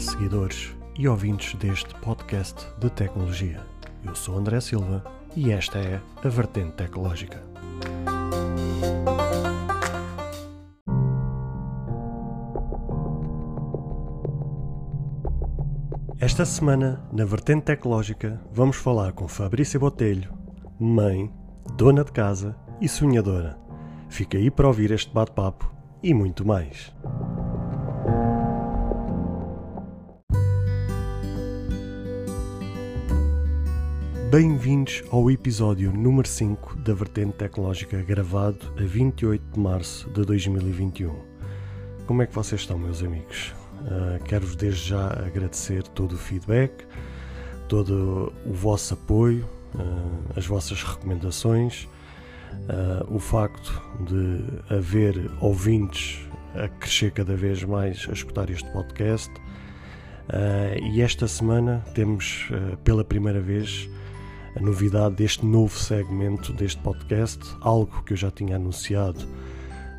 Seguidores e ouvintes deste podcast de tecnologia. Eu sou André Silva e esta é a Vertente Tecnológica. Esta semana, na Vertente Tecnológica, vamos falar com Fabrícia Botelho, mãe, dona de casa e sonhadora. Fica aí para ouvir este bate-papo e muito mais. Bem-vindos ao episódio número 5 da Vertente Tecnológica, gravado a 28 de março de 2021. Como é que vocês estão, meus amigos? Uh, Quero-vos desde já agradecer todo o feedback, todo o vosso apoio, uh, as vossas recomendações, uh, o facto de haver ouvintes a crescer cada vez mais a escutar este podcast. e esta semana temos pela primeira vez a novidade deste novo segmento deste podcast, algo que eu já tinha anunciado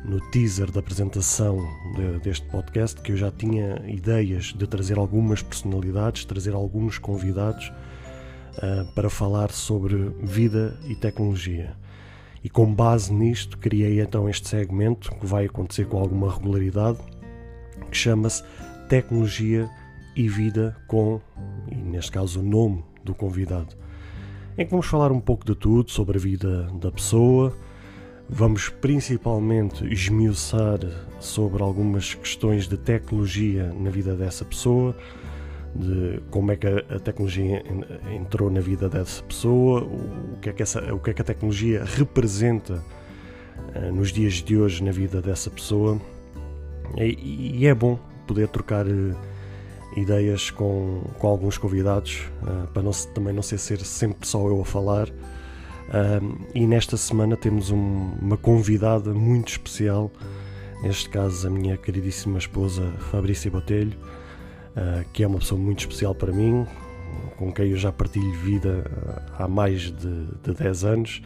no teaser da apresentação de, deste podcast, que eu já tinha ideias de trazer algumas personalidades, trazer alguns convidados uh, para falar sobre vida e tecnologia. E com base nisto, criei então este segmento que vai acontecer com alguma regularidade, que chama-se Tecnologia e Vida com, e neste caso, o nome do convidado em que vamos falar um pouco de tudo sobre a vida da pessoa. Vamos principalmente esmiuçar sobre algumas questões de tecnologia na vida dessa pessoa, de como é que a tecnologia entrou na vida dessa pessoa, o que é que, essa, o que, é que a tecnologia representa uh, nos dias de hoje na vida dessa pessoa. E, e é bom poder trocar. Ideias com, com alguns convidados, uh, para não, também não ser, ser sempre só eu a falar. Uh, e nesta semana temos um, uma convidada muito especial, neste caso a minha queridíssima esposa Fabrícia Botelho, uh, que é uma pessoa muito especial para mim, com quem eu já partilho vida há mais de, de 10 anos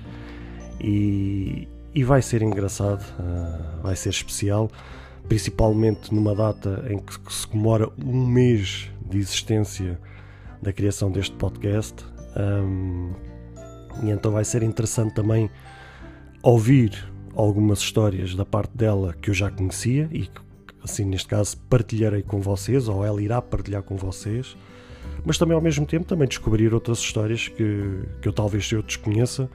e, e vai ser engraçado, vai ser especial principalmente numa data em que se comemora um mês de existência da criação deste podcast. Um, e então vai ser interessante também ouvir algumas histórias da parte dela que eu já conhecia e que, assim, neste caso, partilharei com vocês, ou ela irá partilhar com vocês, mas também ao mesmo tempo também descobrir outras histórias que, que eu talvez eu desconheça,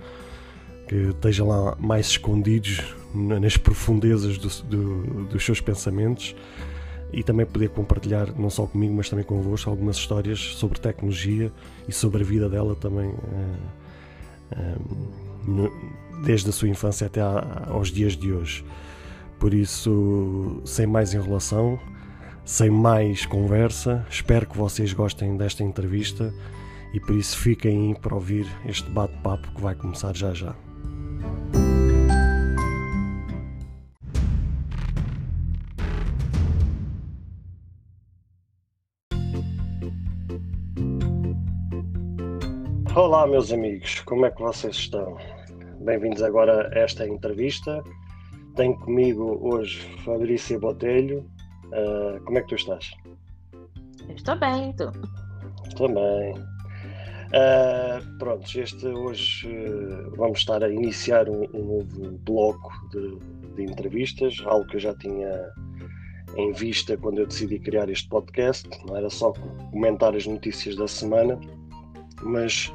que estejam lá mais escondidos nas profundezas do, do, dos seus pensamentos e também poder compartilhar, não só comigo, mas também convosco, algumas histórias sobre tecnologia e sobre a vida dela também, eh, eh, desde a sua infância até aos dias de hoje. Por isso, sem mais enrolação, sem mais conversa, espero que vocês gostem desta entrevista e por isso fiquem aí para ouvir este bate-papo que vai começar já já. Olá, meus amigos, como é que vocês estão? Bem-vindos agora a esta entrevista. Tenho comigo hoje Fabrícia Botelho. Uh, como é que tu estás? Eu estou bem, tu? Também. Uh, pronto, este hoje uh, vamos estar a iniciar um, um novo bloco de, de, entrevistas, algo que eu já tinha em vista quando eu decidi criar este podcast. Não era só comentar as notícias da semana, mas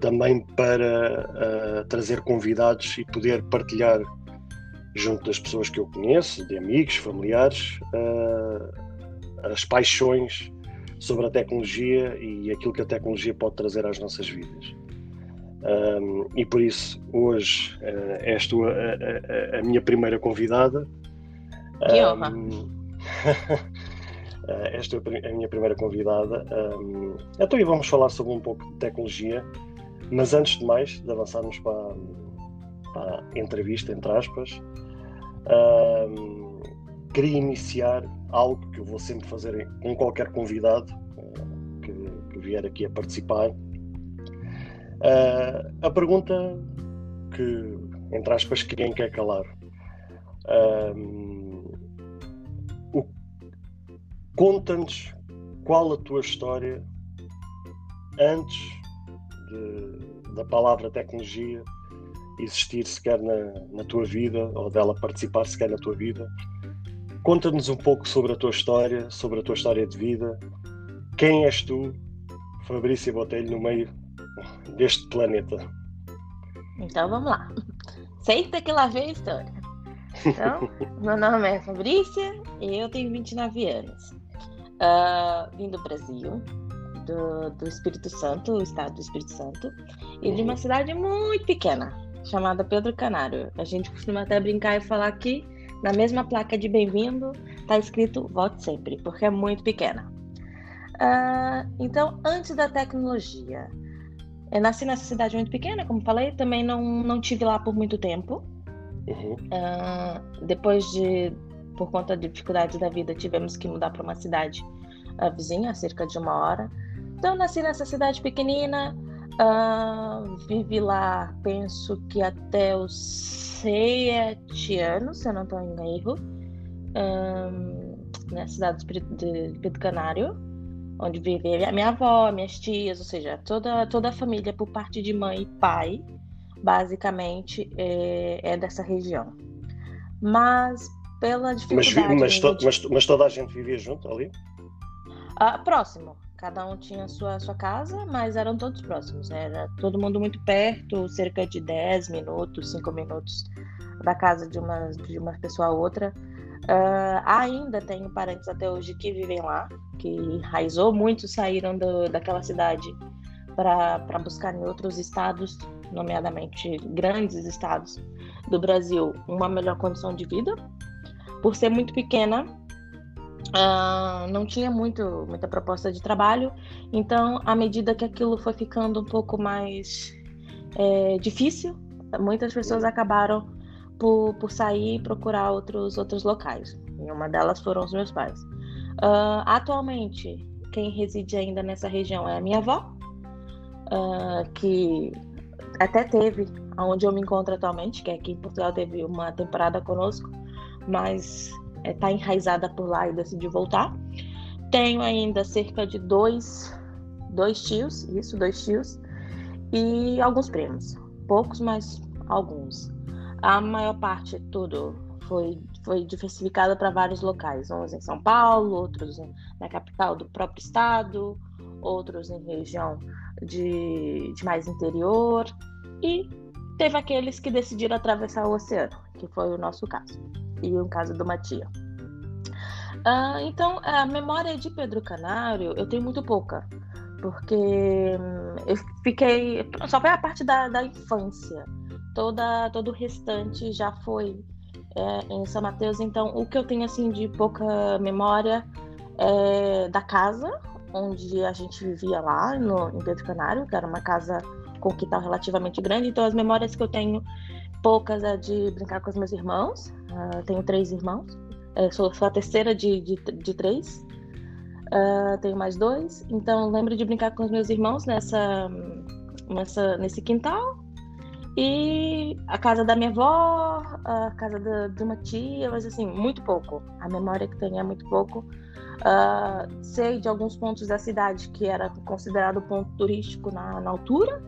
também para uh, trazer convidados e poder partilhar junto das pessoas que eu conheço, de amigos, familiares, uh, as paixões sobre a tecnologia e aquilo que a tecnologia pode trazer às nossas vidas. Um, e por isso, hoje, uh, és tu a, a, a, minha primeira convidada. Que honra! Um, és tu a minha primeira convidada. Um, então, e vamos falar sobre um pouco de tecnologia mas antes de mais, de avançarmos para, para a entrevista, entre aspas, queria iniciar algo que eu vou sempre fazer com qualquer convidado uh, que, que, vier aqui a participar. Uh, a pergunta que, entre aspas, quem quer calar. Conta-nos qual a tua história antes de, da palavra tecnologia existir sequer na, na tua vida ou dela participar sequer na tua vida. Conta-nos um pouco sobre a tua história, sobre a tua história de vida. Quem és tu, Fabrícia Botelho, no meio deste planeta? Então vamos lá. Senta que lá vem a história. Então, meu nome é Fabrícia e eu tenho 29 anos. Uh, vim do Brasil, do, do Espírito Santo, o estado do Espírito Santo, e de uma cidade muito pequena, chamada Pedro Canário. A gente costuma até brincar e falar que na mesma placa de bem-vindo está escrito Volte Sempre, porque é muito pequena. Uh, então, antes da tecnologia, eu nasci nessa cidade muito pequena, como falei, também não, não tive lá por muito tempo. Uhum. Uh, depois de, por conta de dificuldades da vida, tivemos que mudar para uma cidade uh, vizinha, cerca de uma hora. Então, nasci nessa cidade pequenina, uh, vivi lá, penso que até os sete anos, se eu não estou em erro, na cidade de Pedro Canário, onde vive a minha avó, minhas tias, ou seja, toda, toda a família por parte de mãe e pai, basicamente, é, é dessa região. Mas pela dificuldade... Mas, mas, to, mas, mas toda a gente vivia junto ali? Ah, próximo. Cada um tinha sua sua casa, mas eram todos próximos. Era todo mundo muito perto, cerca de 10 minutos, 5 minutos da casa de uma, de uma pessoa a outra. Uh, ainda tenho parentes até hoje que vivem lá, que enraizou, muitos saíram do, daquela cidade para buscar em outros estados, nomeadamente grandes estados do Brasil, uma melhor condição de vida. Por ser muito pequena, Uh, não tinha muito, muita proposta de trabalho, então, à medida que aquilo foi ficando um pouco mais é, difícil, muitas pessoas acabaram por, por sair e procurar outros, outros locais. E uma delas foram os meus pais. Uh, atualmente, quem reside ainda nessa região é a minha avó, uh, que até teve onde eu me encontro atualmente, que aqui em Portugal, teve uma temporada conosco, mas está é, enraizada por lá e decidiu voltar. Tenho ainda cerca de dois, dois tios, isso, dois tios, e alguns primos. Poucos, mas alguns. A maior parte, tudo, foi, foi diversificada para vários locais. Uns em São Paulo, outros na capital do próprio estado, outros em região de, de mais interior. E teve aqueles que decidiram atravessar o oceano, que foi o nosso caso e o caso de uma tia. Uh, então, a memória de Pedro Canário eu tenho muito pouca, porque hum, eu fiquei. Só foi a parte da, da infância. Toda, todo o restante já foi é, em São Mateus. Então, o que eu tenho assim de pouca memória é da casa onde a gente vivia lá no, em Pedro Canário, que era uma casa com um quintal relativamente grande. Então, as memórias que eu tenho poucas é de brincar com os meus irmãos. Uh, tenho três irmãos. Eu sou, sou a terceira de, de, de três. Uh, tenho mais dois. Então, lembro de brincar com os meus irmãos nessa, nessa, nesse quintal. E a casa da minha avó, a casa da, de uma tia, mas assim, muito pouco. A memória que tenho é muito pouco. Uh, sei de alguns pontos da cidade que era considerado ponto turístico na, na altura,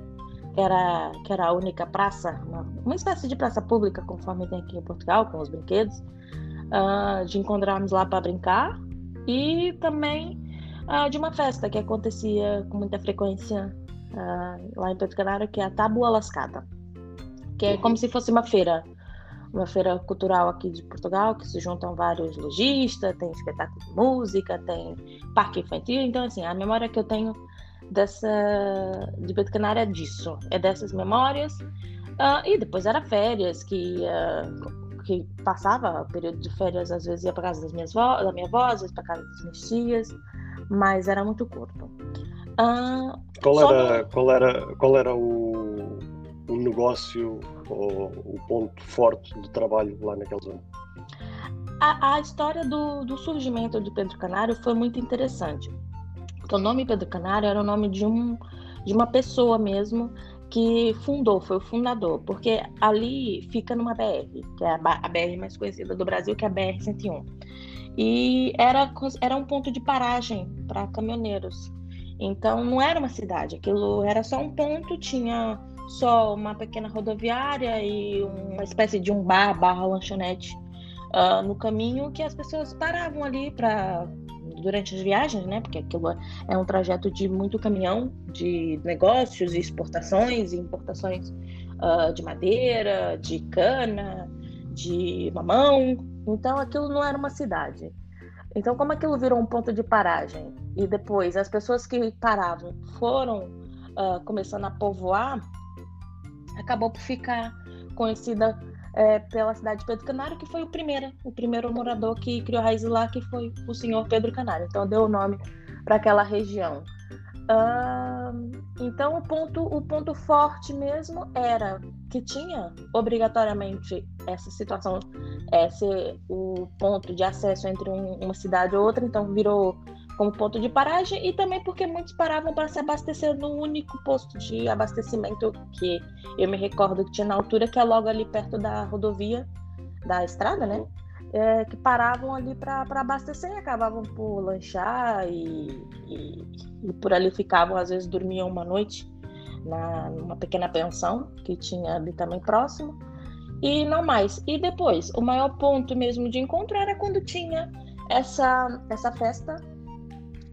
era, que era a única praça, uma, uma espécie de praça pública, conforme tem aqui em Portugal, com os brinquedos, uh, de encontrarmos lá para brincar, e também uh, de uma festa que acontecia com muita frequência uh, lá em Pedro Canário, que é a Tábua Lascada, que é como se fosse uma feira, uma feira cultural aqui de Portugal, que se juntam vários lojistas, tem espetáculo de música, tem parque infantil, então assim, a memória que eu tenho dessa de Betcanar é disso, é dessas memórias. Uh, e depois era férias, que, uh, que passava o período de férias, às vezes ia para casa das minhas da minha avó, às vezes para casa das minhas tias, mas era muito curto. Uh, qual, era, no... qual era qual era o, o negócio ou o ponto forte de trabalho lá naquela zona? A, a história do, do surgimento de Pedro Canário foi muito interessante o nome Pedro Canário era o nome de, um, de uma pessoa mesmo que fundou, foi o fundador, porque ali fica numa BR, que é a BR mais conhecida do Brasil, que é a BR-101. e era, era um ponto de paragem para caminhoneiros. Então não era uma cidade, aquilo era só um ponto, tinha só uma pequena rodoviária e uma espécie de um bar barra lanchonete uh, no caminho que as pessoas paravam ali para durante as viagens, né? Porque aquilo é um trajeto de muito caminhão, de negócios, exportações e importações uh, de madeira, de cana, de mamão. Então aquilo não era uma cidade. Então, como aquilo virou um ponto de paragem e depois as pessoas que paravam foram uh, começando a povoar, acabou por ficar conhecida é, pela cidade de Pedro Canário, que foi o primeiro, o primeiro morador que criou raiz lá, que foi o senhor Pedro Canário. Então deu o nome para aquela região. Uh, então o ponto, o ponto forte mesmo era que tinha obrigatoriamente essa situação, esse o ponto de acesso entre um, uma cidade e outra, então virou como ponto de paragem e também porque muitos paravam para se abastecer no único posto de abastecimento que eu me recordo que tinha na altura, que é logo ali perto da rodovia, da estrada, né? É, que paravam ali para abastecer e acabavam por lanchar e, e, e, por ali ficavam, às vezes dormiam uma noite na, numa pequena pensão que tinha ali também próximo e não mais. E depois, o maior ponto mesmo de encontro era quando tinha essa, essa festa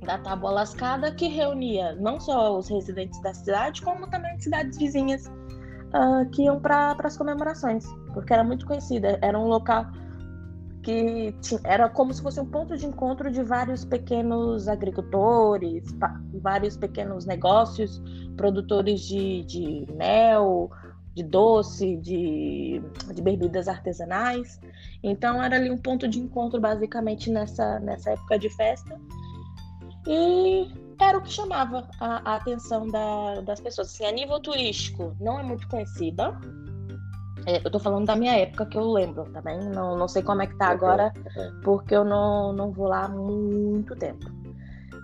da Tábua Lascada, que reunia não só os residentes da cidade, como também cidades vizinhas uh, que iam para as comemorações, porque era muito conhecida. Era um local que tinha, era como se fosse um ponto de encontro de vários pequenos agricultores, vários pequenos negócios, produtores de, de mel, de doce, de, de bebidas artesanais. Então era ali um ponto de encontro basicamente nessa, nessa época de festa. E era o que chamava a, a atenção da, das pessoas. Assim, a nível turístico, não é muito conhecida. É, eu tô falando da minha época que eu lembro também. Não, não sei como é que tá agora, porque eu não, não vou lá há muito tempo.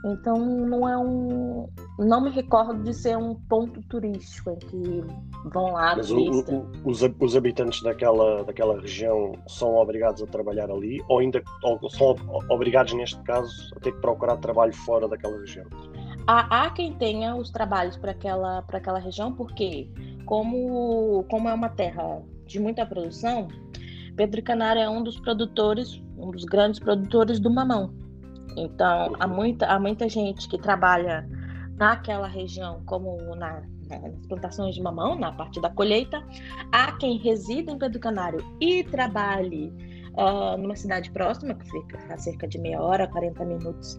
Então não é um. Não me recordo de ser um ponto turístico em que vão lá. Mas os, os habitantes daquela, daquela região são obrigados a trabalhar ali ou ainda ou são obrigados, neste caso, a ter que procurar trabalho fora daquela região? Há, há quem tenha os trabalhos para aquela, aquela região, porque como, como é uma terra de muita produção, Pedro Canário é um dos produtores, um dos grandes produtores do mamão. Então, há muita, há muita gente que trabalha naquela região, como na, nas plantações de mamão, na parte da colheita. Há quem resida em Pedro Canário e trabalhe uh, numa cidade próxima, que fica a cerca de meia hora, 40 minutos,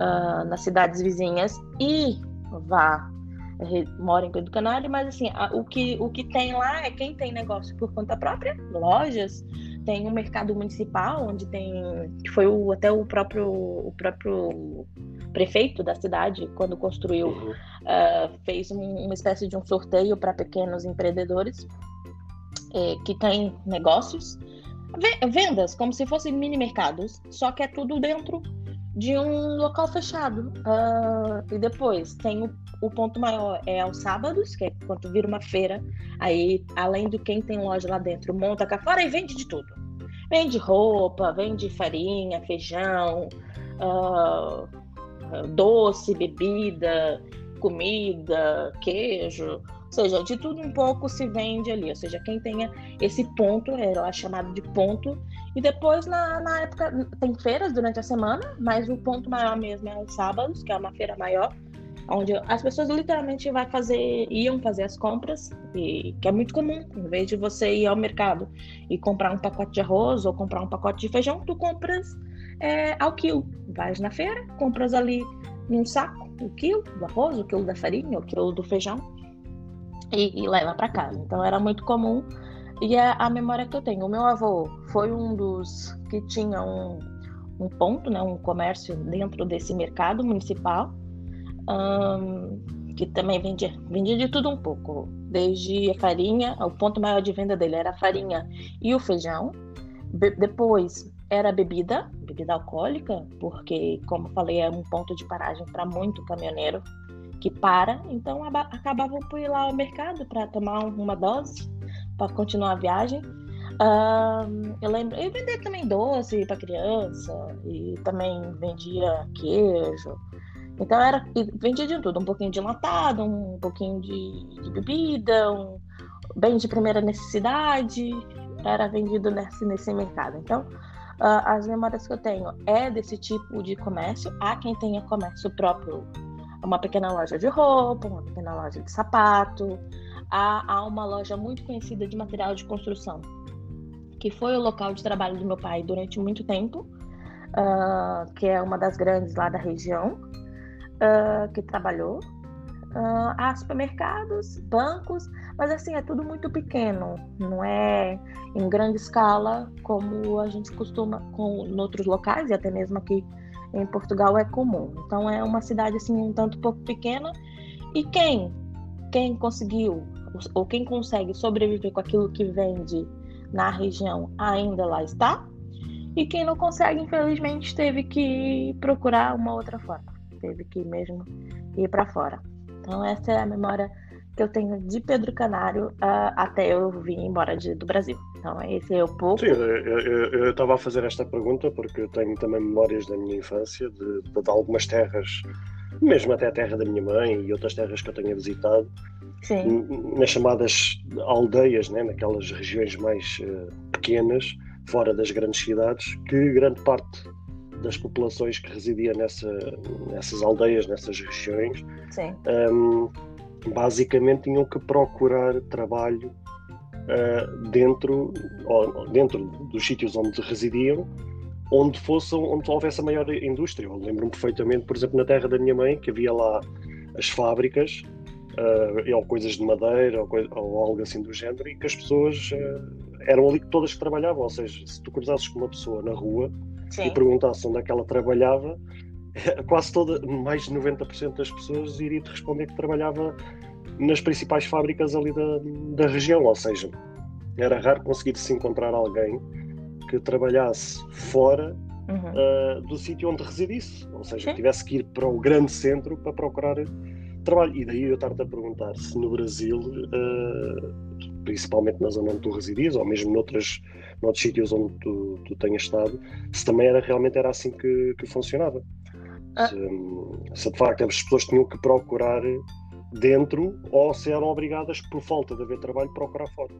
uh, nas cidades vizinhas, e vá mora em Pedro Canário, mas assim, a, o, que, o que tem lá é quem tem negócio por conta própria, lojas, tem um mercado municipal onde tem que foi o, até o próprio o próprio prefeito da cidade quando construiu uhum. uh, fez um, uma espécie de um sorteio para pequenos empreendedores eh, que têm negócios vendas como se fossem mini mercados só que é tudo dentro de um local fechado uh, e depois tem o o ponto maior é aos sábados, que é quando vira uma feira. Aí, além do quem tem loja lá dentro, monta cá fora e vende de tudo. Vende roupa, vende farinha, feijão, uh, doce, bebida, comida, queijo. Ou seja, de tudo um pouco se vende ali. Ou seja, quem tenha esse ponto, é lá chamado de ponto. E depois, na, na época, tem feiras durante a semana, mas o ponto maior mesmo é aos sábados, que é uma feira maior onde as pessoas literalmente vai fazer, iam fazer as compras, e, que é muito comum, em vez de você ir ao mercado e comprar um pacote de arroz ou comprar um pacote de feijão, tu compras é, ao quilo. Vais na feira, compras ali num saco o quilo do arroz, o quilo da farinha, o quilo do feijão e, e leva para casa. Então era muito comum e é a memória que eu tenho. O meu avô foi um dos que tinha um, um ponto, né, um comércio dentro desse mercado municipal um, que também vendia, vendia de tudo um pouco, desde a farinha, o ponto maior de venda dele era a farinha e o feijão. Be depois era bebida, bebida alcoólica, porque, como falei, é um ponto de paragem para muito caminhoneiro que para, então acabavam por ir lá ao mercado para tomar uma dose para continuar a viagem. Uh, eu lembro, eu vendia também doce para criança e também vendia queijo. Então era vendia de tudo, um pouquinho de latado, um pouquinho de, de bebida, um bem de primeira necessidade, era vendido nesse, nesse mercado. Então, uh, as memórias que eu tenho é desse tipo de comércio. Há quem tenha comércio próprio, uma pequena loja de roupa, uma pequena loja de sapato. Há, há uma loja muito conhecida de material de construção, que foi o local de trabalho do meu pai durante muito tempo, uh, que é uma das grandes lá da região, uh, que trabalhou. Uh, há supermercados, bancos, mas assim, é tudo muito pequeno, não é em grande escala como a gente costuma com em outros locais e até mesmo aqui em Portugal é comum. Então é uma cidade assim um tanto pouco pequena e quem quem conseguiu ou quem consegue sobreviver com aquilo que vende na região ainda lá está. E quem não consegue, infelizmente, teve que procurar uma outra forma. Teve que mesmo ir para fora. Então, essa é a memória que eu tenho de Pedro Canário uh, até eu vir embora de, do Brasil. Então, esse é o pouco. Sim, eu estava a fazer esta pergunta porque eu tenho também memórias da minha infância, de, de, de, algumas terras, mesmo até a terra da minha mãe e outras terras que eu tenha visitado, Sim. nas chamadas aldeias, né, naquelas regiões mais uh, pequenas, fora das grandes cidades, que grande parte das populações que residia nessa, nessas aldeias, nessas regiões, um, basicamente tinham que procurar trabalho uh, dentro, ou, dentro dos sítios onde residiam, onde, fosse, onde houvesse a maior indústria. Eu lembro-me perfeitamente, por exemplo, na terra da minha mãe, que havia lá as fábricas uh, ou coisas de madeira ou, coisa, ou, algo assim do género, e que as pessoas uh, eram ali todas que trabalhavam. Ou seja, se tu cruzasses com uma pessoa na rua Sim. e perguntasses onde é que ela trabalhava, quase toda, mais de 90% das pessoas iria te responder que trabalhava nas principais fábricas ali da, da região. Ou seja, era raro conseguir-se encontrar alguém que trabalhasse fora uhum. uh, do sítio onde residisse, ou seja, tivesse que ir para o grande centro para procurar trabalho. E daí eu estar-te a perguntar se no Brasil, uh, principalmente na zona onde tu residias, ou mesmo noutras, noutros sítios onde tu, tu tenhas estado, se também era, realmente era assim que, que funcionava. Ah. Se, se, de facto as pessoas tinham que procurar dentro ou se eram obrigadas, por falta de haver trabalho, procurar fora.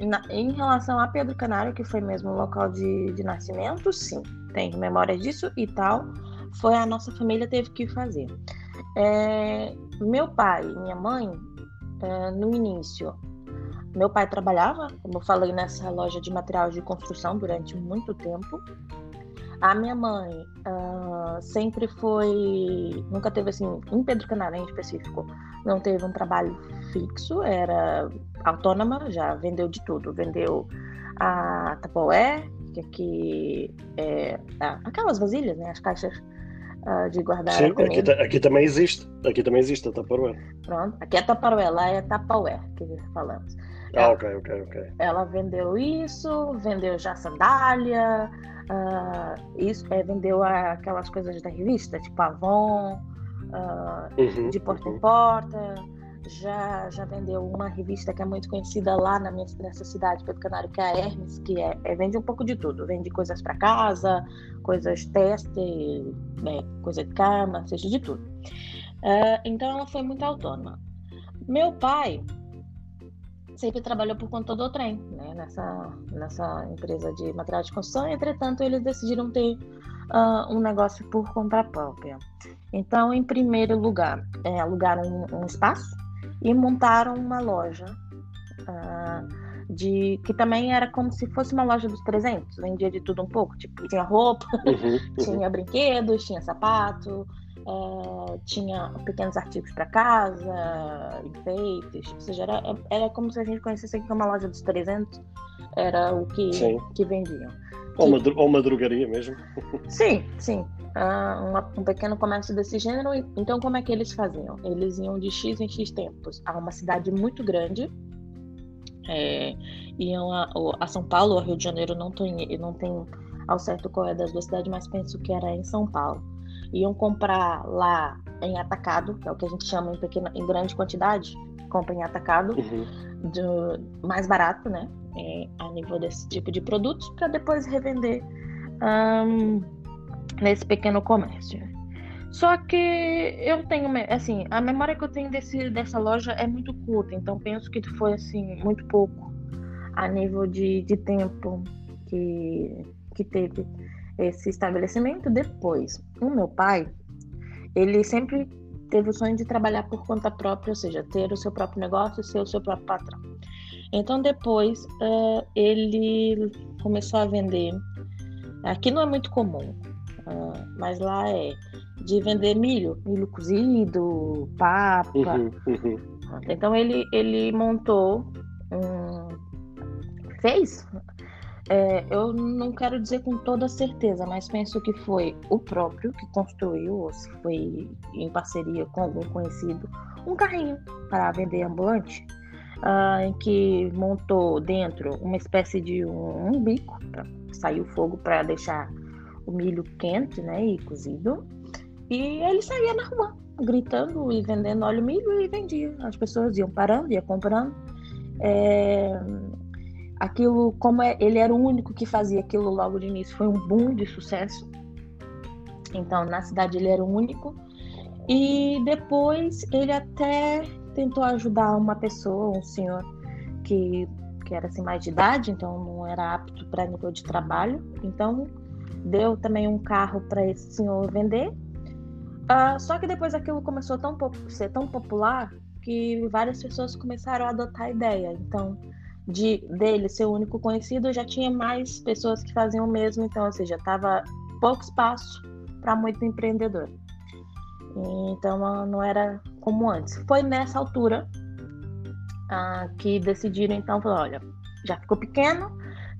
Na, em relação a Pedro Canário, que foi mesmo o local de, de nascimento, sim, tem memória disso e tal. Foi a nossa família teve que fazer. É, meu pai e minha mãe, é, no início, meu pai trabalhava, como eu falei, nessa loja de material de construção durante muito tempo. A minha mãe uh, sempre foi, nunca teve assim, em Pedro Canário em específico, não teve um trabalho fixo, era autônoma, já vendeu de tudo, vendeu a Tupperware, que aqui é, aquelas vasilhas, né, as caixas uh, de guardar Sim, aqui, aqui, também existe. Aqui também existe a Tupperware. Pronto, aqui é Tupperware, lá é Tupperware que falamos. Ah, ela, ok, ok, ok. Ela vendeu isso, vendeu já sandália, uh, isso, é, vendeu aquelas coisas da revista, tipo Avon, uh, uhum, de porta uhum. em porta já, já vendeu uma revista que é muito conhecida lá na minha, nessa cidade, Pedro Canário, que é a Hermes, que é, é vende um pouco de tudo. Vende coisas para casa, coisas teste, né, coisa de cama, seja de tudo. Uh, então ela foi muito autônoma. Meu pai sempre trabalhou por conta do trem, né, nessa, nessa empresa de material de construção. Entretanto, eles decidiram ter uh, um negócio por conta própria. Então, em primeiro lugar, é, alugaram um, um espaço e montaram uma loja uh, de que também era como se fosse uma loja dos 300, vendia de tudo um pouco, tipo, tinha roupa, uhum, uhum. tinha brinquedos, tinha sapato, uh, tinha pequenos artigos para casa, enfeites, ou seja, era, era como se a gente conhecesse aqui uma loja dos 300, era o que, que vendiam. Ou uma, ou uma drogaria mesmo. Sim, sim uh, um pequeno comércio desse gênero. Então, como é que eles faziam? Eles iam de X em X tempos a uma cidade muito grande. É, iam a, a, São Paulo ou Rio de Janeiro, não tenho, não tenho ao certo qual é das duas cidades, mas penso que era em São Paulo. Iam comprar lá em atacado, que é o que a gente chama em, pequena, em grande quantidade, compra em atacado, uhum. de, mais barato, né? é, a nível desse tipo de produtos para depois revender um, nesse pequeno comércio. Só que eu tenho, assim, a memória que eu tenho desse, dessa loja é muito curta, então penso que foi, assim, muito pouco a nível de, de tempo que, que teve esse estabelecimento. Depois, o meu pai, ele sempre teve o sonho de trabalhar por conta própria, ou seja, ter o seu próprio negócio, ser o seu próprio patrão. Então, depois, uh, ele começou a vender. Aqui não é muito comum, uh, mas lá é de vender milho, milho cozido, papa. Uhum, uhum. Então, ele, ele montou um. Fez é, eu não quero dizer com toda certeza, mas penso que foi o próprio que construiu, ou se foi em parceria com algum conhecido, um carrinho para vender ambulante, uh, em que montou dentro uma espécie de um, um bico para sair o fogo para deixar o milho quente né, e cozido. E ele saía na rua, gritando e vendendo óleo milho e vendia. As pessoas iam parando, iam comprando. É, aquilo, como é, ele era o único que fazia aquilo logo de início, foi um boom de sucesso. Então, na cidade ele era o único. E depois ele até tentou ajudar uma pessoa, um senhor que, que era assim mais de idade, então não era apto para nível de trabalho. Então, deu também um carro para esse senhor vender. Uh, só que depois aquilo começou a ser tão popular que várias pessoas começaram a adotar a ideia. Então, de dele ser o único conhecido, já tinha mais pessoas que faziam o mesmo, então, ou seja, tava pouco espaço para muito empreendedor. Então, não era como antes. Foi nessa altura ah, que decidiram, então, falar, olha, já ficou pequeno,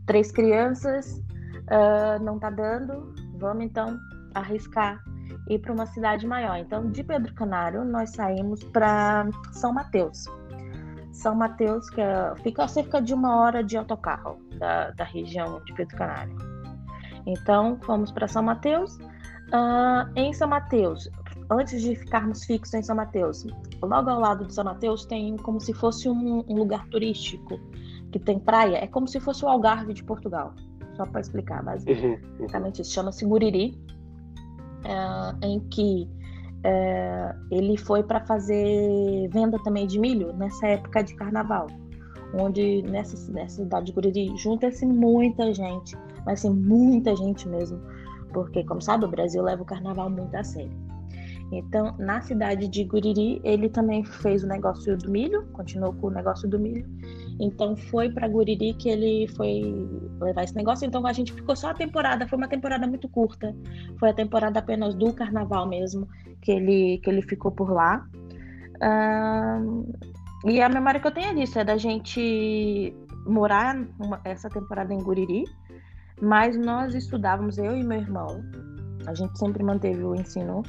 três crianças, ah, não tá dando, vamos então arriscar ir para uma cidade maior. Então, de Pedro Canário, nós saímos para São Mateus. São Mateus, que é, fica a cerca de uma hora de autocarro da, da região de Pedro Canário. Então, fomos para São Mateus. Uh, em São Mateus, antes de ficarmos fixos em São Mateus, logo ao lado de São Mateus tem como se fosse um, um lugar turístico que tem praia. É como se fosse o Algarve de Portugal. Só para explicar, basicamente uhum, uhum. isso. Chama-se Guriri, uh, em que é, ele foi para fazer venda também de milho nessa época de carnaval, onde nessa, nessa cidade de Guriri junta-se muita gente, mas assim, muita gente mesmo, porque, como sabe, o Brasil leva o carnaval muito a sério. Então, na cidade de Guriri, ele também fez o negócio do milho, continuou com o negócio do milho. Então, foi para Guriri que ele foi levar esse negócio. Então, a gente ficou só a temporada, foi uma temporada muito curta. Foi a temporada apenas do carnaval mesmo que ele, que ele ficou por lá. E a memória que eu tenho é disso, é da gente morar uma, essa temporada em Guriri, mas nós estudávamos, eu e meu irmão, a gente sempre manteve o ensino,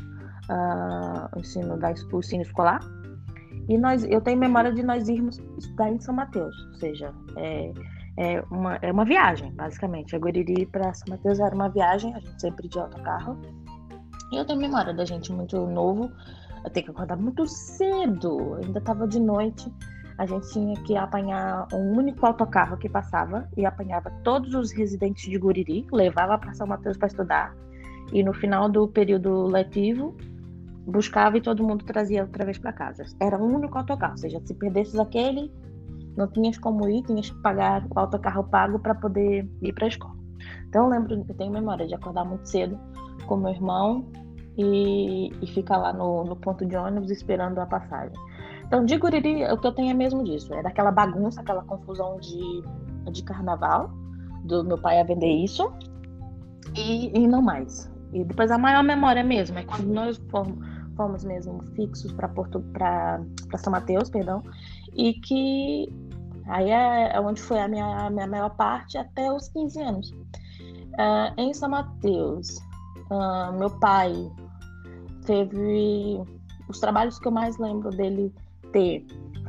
uh, o ensino da o ensino escolar, e nós, eu tenho memória de nós irmos estudar em São Mateus, ou seja, é, é, uma, é uma viagem, basicamente. A Guriri para São Mateus era uma viagem, a gente sempre de autocarro. E eu tenho memória da gente muito novo, eu tenho que acordar muito cedo, ainda estava de noite. A gente tinha que apanhar um único autocarro que passava e apanhava todos os residentes de Guriri, levava para São Mateus para estudar. E no final do período letivo, buscava e todo mundo trazia outra vez para casa. Era um único autocarro, ou seja, se perdesses aquele, não tinhas como ir, tinhas que pagar o autocarro pago para poder ir para a escola. Então eu lembro, eu tenho memória de acordar muito cedo com meu irmão e, e ficar lá no, no ponto de ônibus esperando a passagem. Então, de Guriri, o que eu tenho é mesmo disso, é daquela bagunça, aquela confusão de, de carnaval, do meu pai a vender isso, e, e não mais. E depois a maior memória mesmo é quando nós fomos, fomos mesmo fixos para Porto para São Mateus, perdão, e que aí é, é onde foi a minha, a minha maior parte até os 15 anos. Uh, em São Mateus, uh, meu pai teve os trabalhos que eu mais lembro dele ter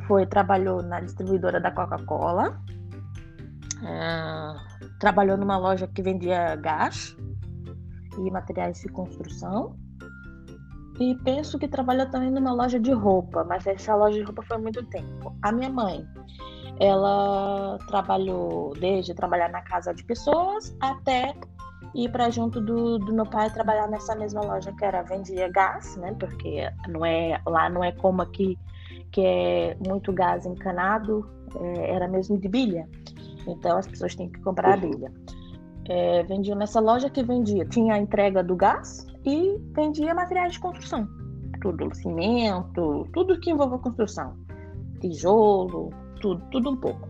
foi trabalhou na distribuidora da Coca-Cola, uh, trabalhou numa loja que vendia gás e materiais de construção e penso que trabalhou também numa loja de roupa, mas essa loja de roupa foi muito tempo. A minha mãe, ela trabalhou desde trabalhar na casa de pessoas até ir para junto do, do, meu pai trabalhar nessa mesma loja que era vendia gás, né? Porque não é lá não é como aqui que é muito gás encanado, é, era mesmo de bilha. Então as pessoas têm que comprar a bilha. É, vendia nessa loja que vendia, tinha a entrega do gás e vendia materiais de construção, tudo cimento, tudo que envolve construção, tijolo, tudo, tudo um pouco.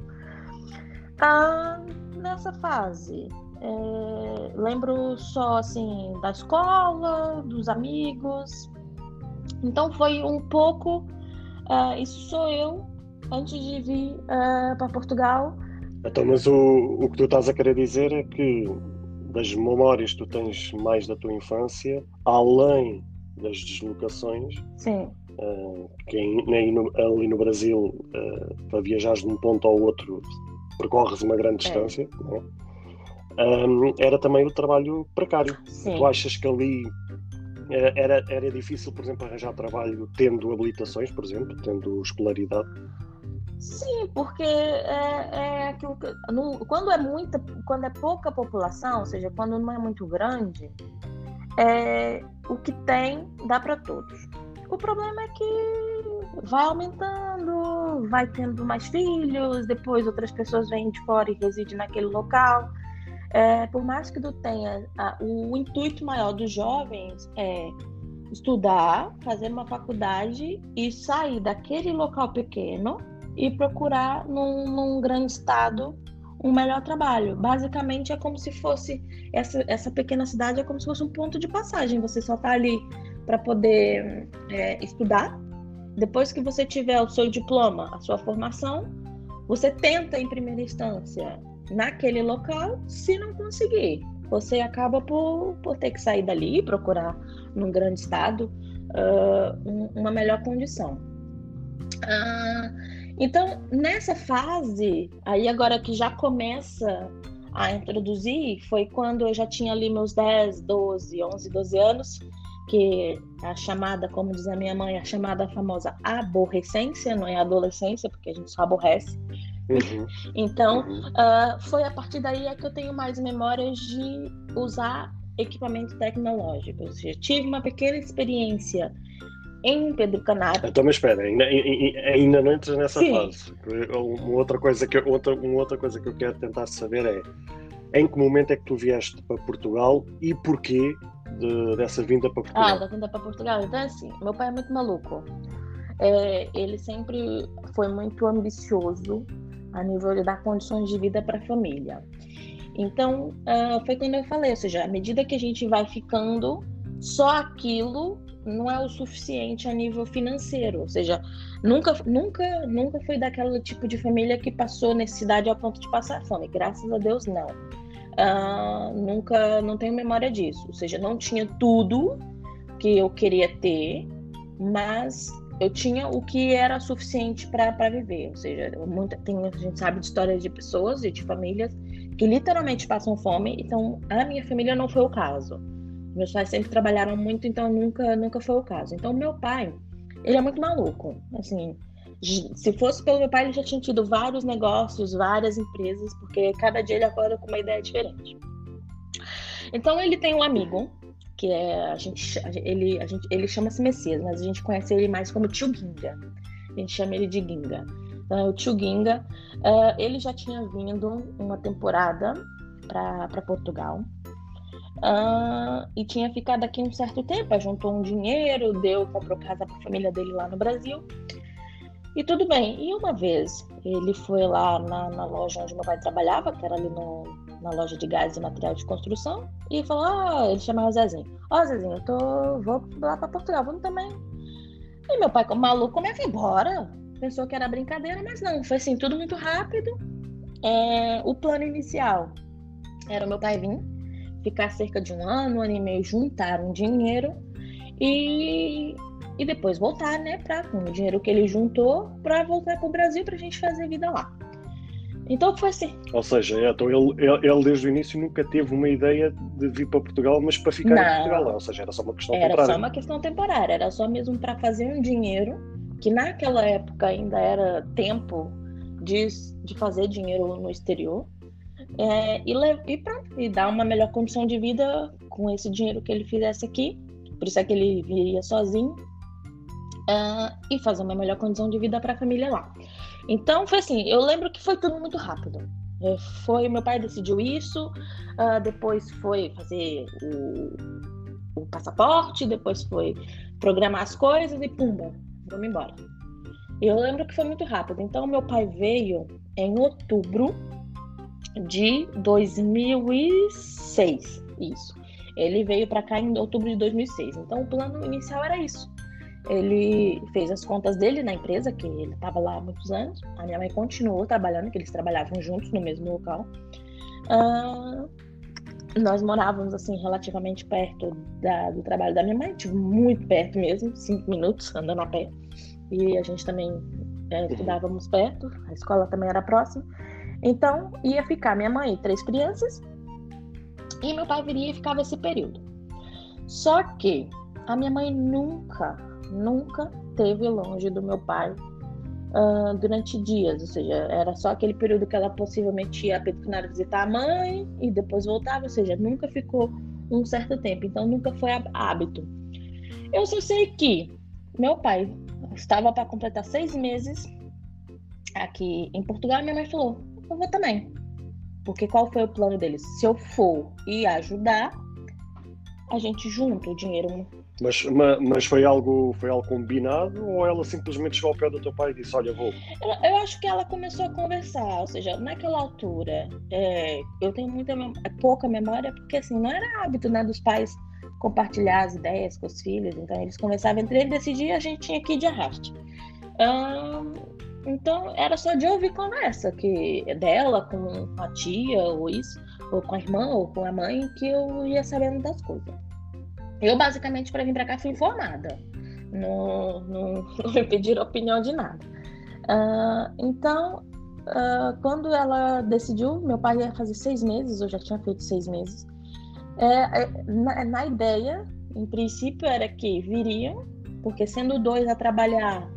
Ah, nessa fase, é, lembro só assim da escola, dos amigos. Então foi um pouco. Uh, isso sou eu antes de vir uh, ah, para Portugal. Então, mas o, o que tu estás a querer dizer é que das memórias que tu tens mais da tua infância, além das deslocações, Sim. Uh, que ali no, ali no Brasil, uh, para viajares de um ponto ao outro, percorres uma grande é. distância, é. um, era também o trabalho precário. Sim. Tu achas que ali uh, era, era difícil, por exemplo, arranjar trabalho tendo habilitações, por exemplo, tendo escolaridade? Sim, porque é, é que, no, quando é muita, quando é pouca população, ou seja, quando não é muito grande, é, o que tem dá para todos. O problema é que vai aumentando, vai tendo mais filhos, depois outras pessoas vêm de fora e residem naquele local. É, por mais que tu tenha a, o, o intuito maior dos jovens é estudar, fazer uma faculdade e sair daquele local pequeno e procurar num, num grande estado um melhor trabalho. Basicamente é como se fosse essa, essa pequena cidade é como se fosse um ponto de passagem. Você só está ali para poder é, estudar. Depois que você tiver o seu diploma, a sua formação, você tenta em primeira instância naquele local. Se não conseguir, você acaba por, por ter que sair dali e procurar num grande estado uh, um, uma melhor condição. Uh, então, nessa fase, aí agora que já começa a introduzir, foi quando eu já tinha ali meus 10, 12, 11, 12 anos, que a chamada, como diz a minha mãe, a chamada famosa aborrecência, não é adolescência, porque a gente só aborrece. Uhum. então, uhum. Uh, foi a partir daí é que eu tenho mais memórias de usar equipamento tecnológico. Seja, tive uma pequena experiência em Pedro Canário. Então, mas espera, ainda, ainda não entras nessa Sim. fase. Uma outra, coisa que, outra, uma outra coisa que eu quero tentar saber é em que momento é que tu vieste para Portugal e porquê de, dessa vinda para Portugal? Ah, da vinda para Portugal. Então, assim, meu pai é muito maluco. É, ele sempre foi muito ambicioso a nível de dar condições de vida para a família. Então, uh, foi quando eu falei, ou seja, à medida que a gente vai ficando, só aquilo não é o suficiente a nível financeiro, ou seja, nunca, nunca, nunca fui daquele tipo de família que passou necessidade ao ponto de passar fome. Graças a Deus, não. Uh, nunca, não tenho memória disso. Ou seja, não tinha tudo que eu queria ter, mas eu tinha o que era suficiente para viver. Ou seja, muita, tem, a gente sabe de histórias de pessoas e de famílias que literalmente passam fome. Então, a minha família não foi o caso. Meus pais sempre trabalharam muito, então nunca, nunca foi o caso. Então, meu pai, ele é muito maluco. Assim, se fosse pelo meu pai, ele já tinha tido vários negócios, várias empresas, porque cada dia ele acorda com uma ideia diferente. Então, ele tem um amigo que é a gente ele a gente ele chama-se Messias, mas a gente conhece ele mais como Tio Ginga. A gente chama ele de Ginga. Então, o Tio Ginga, uh, ele já tinha vindo uma temporada para Portugal Uh, e tinha ficado aqui um certo tempo, juntou um dinheiro, deu, comprou casa para a família dele lá no Brasil. E tudo bem. E uma vez ele foi lá na, na loja onde meu pai trabalhava, que era ali no, na loja de gás e material de construção, e falou: Ah, ele chamava Zezinho. Ó, oh, Zezinho, eu tô, vou lá para Portugal, vamos também. E meu pai, como maluco, como é que bora? Pensou que era brincadeira, mas não, foi assim, tudo muito rápido. É, o plano inicial era o meu pai vir ficar cerca de um ano, um ano e meio, juntar um dinheiro e, e depois voltar, né, pra, com o dinheiro que ele juntou, para voltar para o Brasil para a gente fazer vida lá. Então foi assim. Ou seja, é, então ele, ele, ele, desde o início nunca teve uma ideia de vir para Portugal, mas para ficar não, em Portugal. Ou seja, era só uma questão era temporária. Era só uma questão temporária, era só mesmo para fazer um dinheiro que naquela época ainda era tempo de, de fazer dinheiro no exterior é, e, e pronto, e dar uma melhor condição de vida com esse dinheiro que ele fizesse aqui. Por isso é que ele viria sozinho uh, e fazer uma melhor condição de vida para a família lá. Então foi assim, eu lembro que foi tudo muito rápido. É, foi meu pai decidiu isso, uh, depois foi fazer o, o, passaporte, depois foi programar as coisas e pumba, vamos embora. Eu lembro que foi muito rápido. Então meu pai veio em outubro de 2006, isso. Ele veio para cá em outubro de 2006. Então o plano inicial era isso. Ele fez as contas dele na empresa, que ele estava lá há muitos anos. A minha mãe continuou trabalhando, que eles trabalhavam juntos no mesmo local. Uh, nós morávamos assim relativamente perto da, do trabalho da minha mãe, tipo, muito perto mesmo, cinco minutos andando a pé. E a gente também é, estudávamos perto, a escola também era próxima. Então ia ficar minha mãe e três crianças, e meu pai viria e ficava esse período. Só que a minha mãe nunca nunca teve longe do meu pai uh, durante dias, ou seja, era só aquele período que ela possivelmente ia a Petcunária visitar a mãe e depois voltava, ou seja, nunca ficou um certo tempo, então nunca foi hábito. Eu só sei que meu pai estava para completar seis meses aqui em Portugal, e minha mãe falou: Eu vou também. Porque qual foi o plano deles? Se eu for e ajudar, a gente junta o dinheiro mas, mas foi algo foi algo combinado ou ela simplesmente chegou ao pé do teu pai e disse olha vou? Eu, eu acho que ela começou a conversar, ou seja, naquela altura é, eu tenho muita é pouca memória porque assim não era hábito né dos pais compartilhar as ideias com os filhos, então eles conversavam entre eles, decidir a gente tinha que ir de arraste. Hum, então era só de ouvir conversa que dela com a tia ou isso, ou com a irmã ou com a mãe que eu ia sabendo das coisas. Eu, basicamente, para vir para cá, fui informada. Não, não, não me pediram opinião de nada. Uh, então, uh, quando ela decidiu, meu pai ia fazer seis meses, eu já tinha feito seis meses. É, é, na, na, ideia, em princípio, era que viriam, porque sendo dois a trabalhar,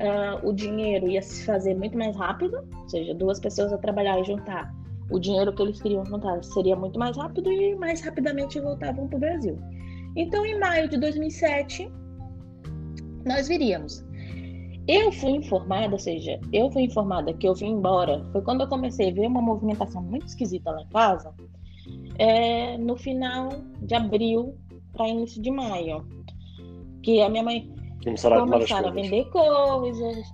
uh, o dinheiro ia se fazer muito mais rápido, ou seja, duas pessoas a trabalhar e juntar o dinheiro que eles queriam juntar seria muito mais rápido e mais rapidamente voltavam para o Brasil. Então, em maio de 2007, nós viríamos. Eu fui informada, ou seja, eu fui informada que eu vim embora. Foi quando eu comecei a ver uma movimentação muito esquisita lá em casa, é, no final de abril para início de maio. Que a minha mãe começaram, começaram a vender coisas.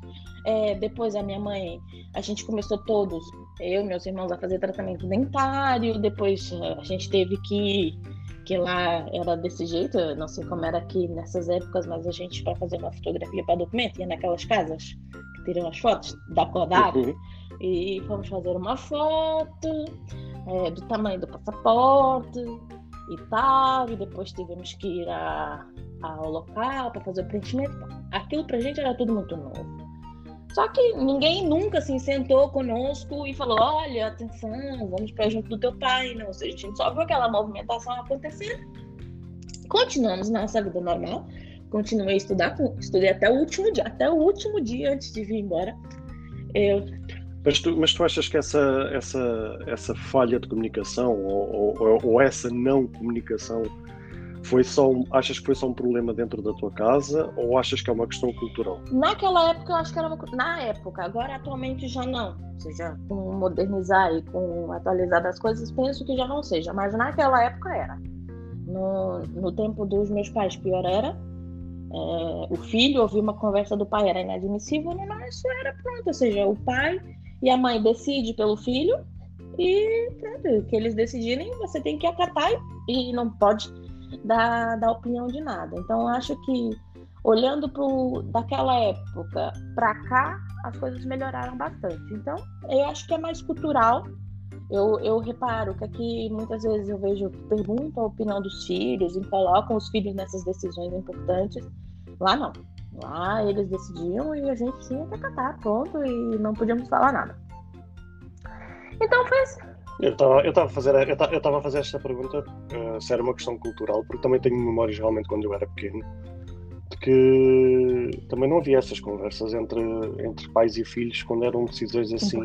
É, depois a minha mãe, a gente começou todos, eu e meus irmãos, a fazer tratamento dentário. Depois a gente teve que que lá era desse jeito, eu não sei como era aqui nessas épocas, mas a gente, para fazer uma fotografia para documento, ia naquelas casas que tiram as fotos da Kodak uhum. e fomos fazer uma foto é, do tamanho do passaporte e tal, e depois tivemos que ir a, ao local para fazer o preenchimento. Aquilo para a gente era tudo muito novo. Só que ninguém nunca assim sentou conosco e falou: olha, atenção, vamos para junto do teu pai. Não, seja, a gente só viu aquela movimentação acontecendo. Continuamos nossa vida normal. Continuei a estudar, estudei até o último dia, até o último dia antes de vir embora. Eu... Mas tu, mas tu achas que essa, essa, essa falha de comunicação ou, ou, ou essa não comunicação foi só um, achas que foi só um problema dentro da tua casa ou achas que é uma questão cultural? Naquela época eu acho que era uma, na época, agora atualmente já não. Ou seja, com modernizar e com atualizar as coisas, penso que já não seja, mas naquela época era. No, no tempo dos meus pais, pior era. É, o filho ouvir uma conversa do pai era inadmissível, no nosso era pronto. Ou seja, o pai e a mãe decidem pelo filho e pronto, que eles decidirem, você tem que acatar e, e não pode da, da opinião de nada. Então, acho que olhando pro, daquela época para cá, as coisas melhoraram bastante. Então, eu acho que é mais cultural. Eu, eu reparo que aqui muitas vezes eu vejo perguntam a opinião dos filhos e colocam os filhos nessas decisões importantes. Lá não. Lá eles decidiam e a gente tinha que acatar, pronto, e não podíamos falar nada. Então foi assim. Eu estava eu a fazer eu a fazer esta pergunta uh, se era uma questão cultural porque também tenho memórias realmente quando eu era pequeno que também não havia essas conversas entre, entre pais e filhos quando eram decisões assim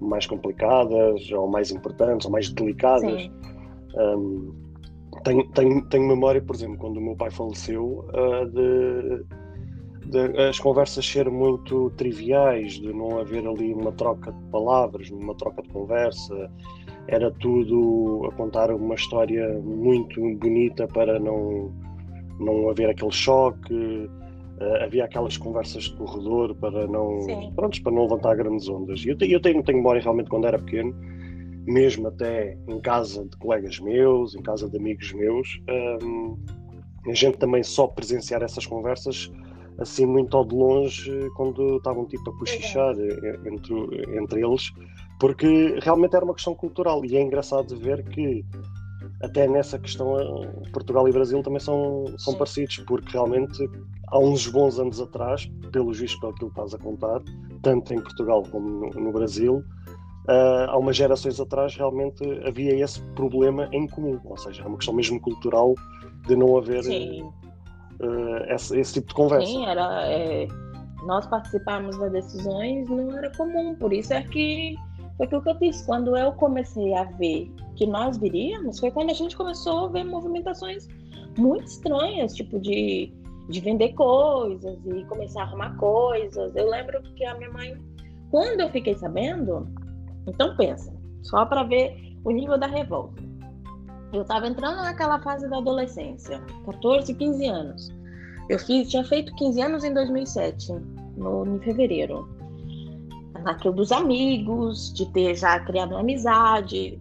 mais complicadas ou mais importantes ou mais delicadas. Um, tenho, tenho, tenho memória, por exemplo, quando o meu pai faleceu, uh, de, de, as conversas serem muito triviais, de não haver ali uma troca de palavras, uma troca de conversa. Era tudo a contar uma história muito bonita para não não haver aquele choque, uh, havia aquelas conversas de corredor para não, pronto, para não levantar grandes ondas. E eu, eu tenho, tenho memória realmente quando era pequeno, mesmo até em casa de colegas meus, em casa de amigos meus, um, ehm, a gente também só presenciar essas conversas assim muito ao de longe quando estavam tipo a cochichar eh, entre, entre eles, porque realmente era uma questão cultural e é engraçado ver que até nessa questão Portugal e Brasil também são, são parecidos, porque realmente há uns bons anos atrás, pelo visto pelo que estás a contar, tanto em Portugal como no, no Brasil, uh, há umas gerações atrás realmente havia esse problema em comum, ou seja, é uma questão mesmo cultural de não haver uh, esse, tipo de conversa. Sim, era, é, nós participarmos das decisões não era comum, por isso é que foi aquilo que eu disse, quando eu comecei a ver que nós viríamos, foi quando a gente começou a ver movimentações muito estranhas, tipo de, de vender coisas e começar a arrumar coisas. Eu lembro que a minha mãe, quando eu fiquei sabendo, então pensa, só para ver o nível da revolta. Eu estava entrando naquela fase da adolescência, 14, 15 anos. Eu fiz, tinha feito 15 anos em 2007, no, em fevereiro naquilo dos amigos, de ter já criado uma amizade.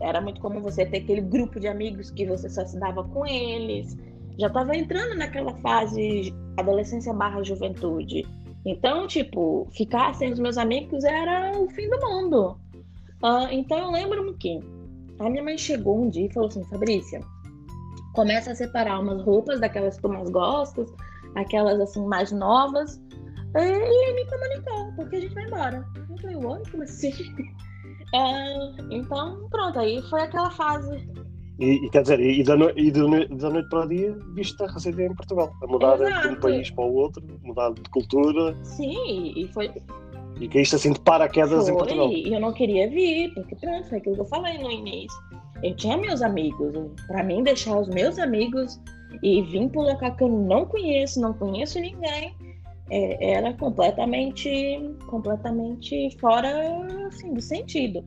Era muito comum você ter aquele grupo de amigos que você só se dava com eles. Já estava entrando naquela fase adolescência barra juventude. Então, tipo, ficar sem os meus amigos era o fim do mundo. Uh, então eu lembro-me que a minha mãe chegou um dia e falou assim, Fabrícia, começa a separar umas roupas daquelas que tu mais gostas, aquelas assim mais novas, e me comunicou, porque a gente vai embora. Eu falei, oi, como assim? É, então, pronto, aí foi aquela fase. E, e quer dizer, e da, no, e da, da noite para o dia, viste a receber em Portugal, a mudar Exato. de um país para o outro, mudar de cultura. Sim, e foi. E isto assim de paraquedas foi, em Portugal. E eu não queria vir, porque pronto, foi aquilo que eu falei no início. Eu tinha meus amigos, para mim deixar os meus amigos e vir para um local que eu não conheço, não conheço ninguém, é, era completamente, completamente fora assim, do sentido.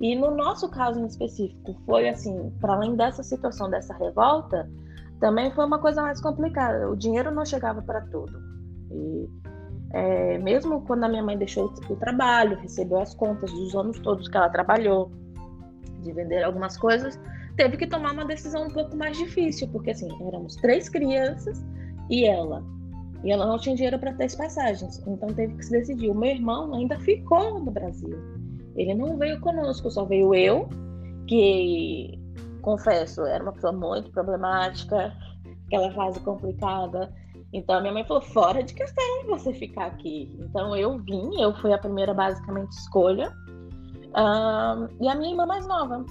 E no nosso caso em específico, foi assim, para além dessa situação, dessa revolta, também foi uma coisa mais complicada. O dinheiro não chegava para tudo. E é, mesmo quando a minha mãe deixou o trabalho, recebeu as contas dos anos todos que ela trabalhou, de vender algumas coisas, teve que tomar uma decisão um pouco mais difícil, porque assim, éramos três crianças e ela e ela não tinha dinheiro para ter as passagens, então teve que se decidir. O meu irmão ainda ficou no Brasil. Ele não veio conosco, só veio eu, que confesso, era uma pessoa muito problemática, aquela fase complicada. Então minha mãe falou: fora de questão você ficar aqui. Então eu vim, eu fui a primeira basicamente escolha. E a minha irmã mais nova,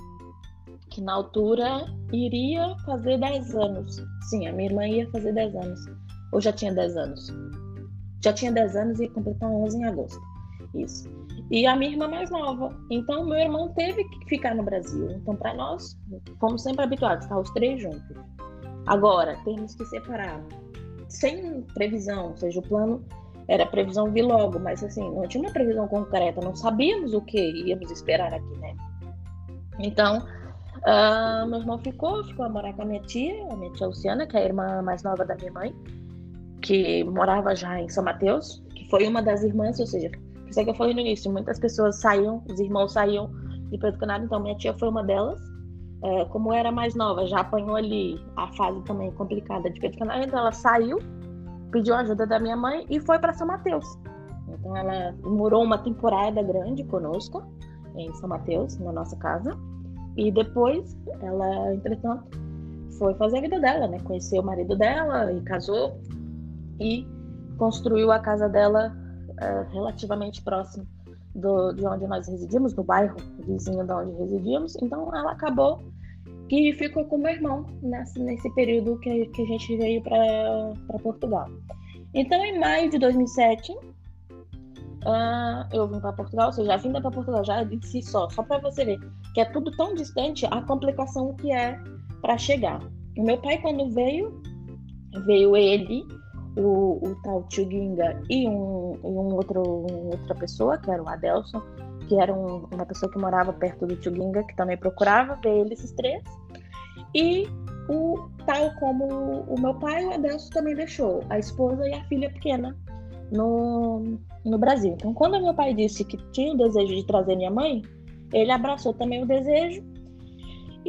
que na altura iria fazer 10 anos. Sim, a minha irmã ia fazer 10 anos. Ou já tinha 10 anos? Já tinha 10 anos e ia completar 11 em agosto. Isso. E a minha irmã mais nova. Então, meu irmão teve que ficar no Brasil. Então, para nós, fomos sempre habituados, estar os três juntos. Agora, temos que separar. Sem previsão, ou seja, o plano era previsão vir logo, mas assim, não tinha uma previsão concreta, não sabíamos o que íamos esperar aqui, né? Então, uh, meu irmão ficou, ficou a morar com a minha tia, a minha tia Luciana, que é a irmã mais nova da minha mãe que morava já em São Mateus, que foi uma das irmãs, ou seja, isso é que eu falei no início, muitas pessoas saíam, os irmãos saíam de Pedro Canário, então minha tia foi uma delas. É, como era mais nova, já apanhou ali a fase também complicada de Canário, então ela saiu, pediu ajuda da minha mãe e foi para São Mateus. Então ela morou uma temporada grande conosco em São Mateus, na nossa casa. E depois ela, entretanto, foi fazer a vida dela, né? Conheceu o marido dela e casou e construiu a casa dela uh, relativamente próximo do, de onde nós residimos, no bairro vizinho de onde residíamos. Então ela acabou que ficou com meu irmão nesse, nesse período que, que a gente veio para Portugal. Então, em maio de 2007, uh, ah, eu vim para Portugal, ou seja, a vinda para Portugal já de si só, só para você ver que é tudo tão distante, a complicação que é para chegar. O meu pai, quando veio, veio ele, o, o tal Tio Ginga e um, um outro, outra pessoa, que era o Adelson, que era um, uma pessoa que morava perto do Tio Ginga, que também procurava ver eles três. E o tal como o meu pai, o Adelso também deixou a esposa e a filha pequena no, no Brasil. Então, quando meu pai disse que tinha o desejo de trazer minha mãe, ele abraçou também o desejo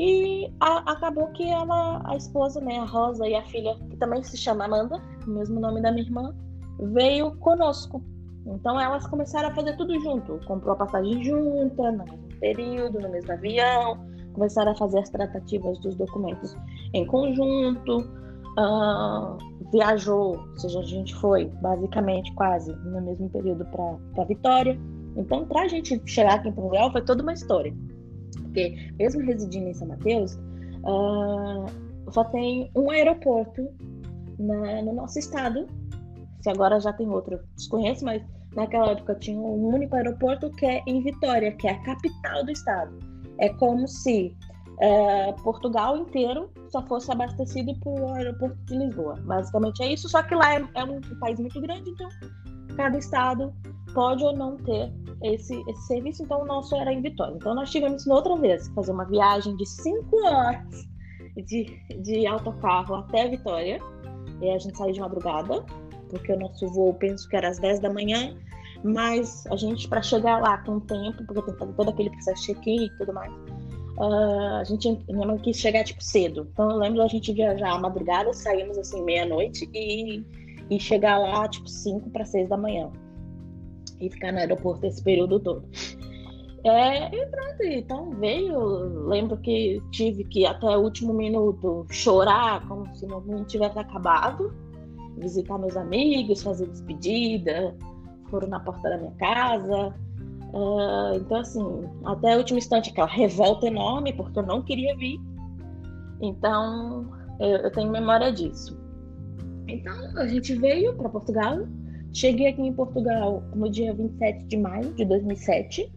e a, acabou que ela, a esposa, né, a Rosa e a filha, que também se chama Amanda, o mesmo nome da minha irmã, veio conosco. Então elas começaram a fazer tudo junto. Comprou a passagem junta, no mesmo período, no mesmo avião, começaram a fazer as tratativas dos documentos em conjunto, uh, viajou, ou seja, a gente foi basicamente quase no mesmo período para Vitória. Então, para a gente chegar aqui em Portugal foi toda uma história. Porque, mesmo residindo em São Mateus, uh, só tem um aeroporto na, no nosso estado. Se agora já tem outro, desconheço, mas naquela época tinha um único aeroporto que é em Vitória, que é a capital do estado. É como se é, Portugal inteiro só fosse abastecido pelo aeroporto de Lisboa. Basicamente é isso, só que lá é, é um país muito grande, então cada estado pode ou não ter esse, esse serviço, então o nosso era em Vitória. Então nós tivemos outra vez que fazer uma viagem de cinco horas de, de autocarro até Vitória. E a gente saiu de madrugada, porque o nosso voo penso que era às 10 da manhã, mas a gente, para chegar lá com tempo, porque tem que fazer todo aquele processo de check-in e tudo mais, uh, a gente, minha mãe quis chegar tipo cedo. Então eu lembro da gente viajar à madrugada, saímos assim meia-noite e, e chegar lá tipo 5 para 6 da manhã e ficar no aeroporto esse período todo. É, e pronto, então veio. Lembro que tive que até o último minuto chorar como se não tivesse acabado, visitar meus amigos, fazer despedida, foram na porta da minha casa. Uh, então, assim, até o último instante, aquela revolta enorme, porque eu não queria vir. Então, eu, eu tenho memória disso. Então, a gente veio para Portugal, Cheguei aqui em Portugal no dia 27 de maio de 2007.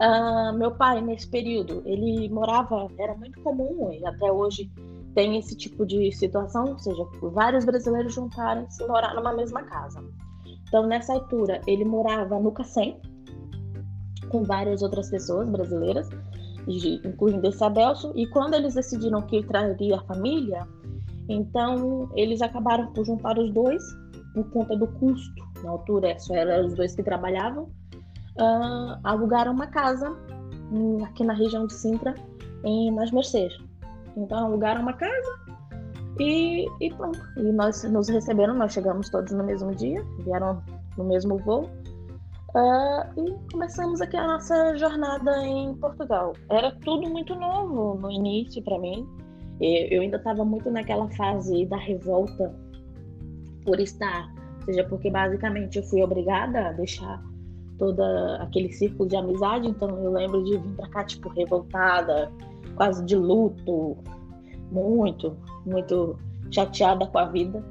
Uh, meu pai, nesse período, ele morava, era muito comum, e até hoje tem esse tipo de situação, ou seja, vários brasileiros juntaram-se morar numa mesma casa. Então, nessa altura, ele morava no Cacém, com várias outras pessoas brasileiras, incluindo esse Adelso, e quando eles decidiram que traria a família, então eles acabaram por juntar os dois por conta do custo, na altura só eram os dois que trabalhavam, uh, alugaram uma casa aqui na região de Sintra, em, nas Mercês. Então alugaram uma casa e, e pronto. E nós nos receberam, nós chegamos todos no mesmo dia, vieram no mesmo voo. Uh, e começamos aqui a nossa jornada em Portugal. Era tudo muito novo no início para mim. Eu ainda estava muito naquela fase da revolta por estar, seja porque basicamente eu fui obrigada a deixar toda aquele círculo de amizade, então eu lembro de vir para cá tipo revoltada, quase de luto, muito, muito chateada com a vida,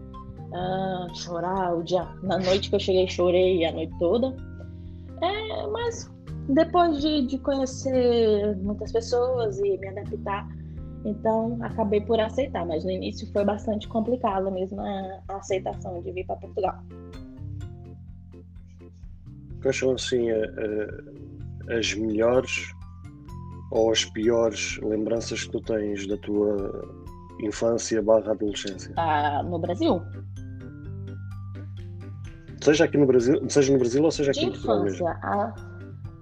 uh, chorar o dia, na noite que eu cheguei chorei a noite toda, é, mas depois de, de conhecer muitas pessoas e me adaptar então, acabei por aceitar, mas no início foi bastante complicado mesmo a, aceitação de vir para Portugal. Quais são, assim, a, a, as melhores ou as piores lembranças que tu tens da tua infância barra adolescência? Ah, no Brasil? Seja aqui no Brasil, seja no Brasil ou seja aqui de em Portugal infância. A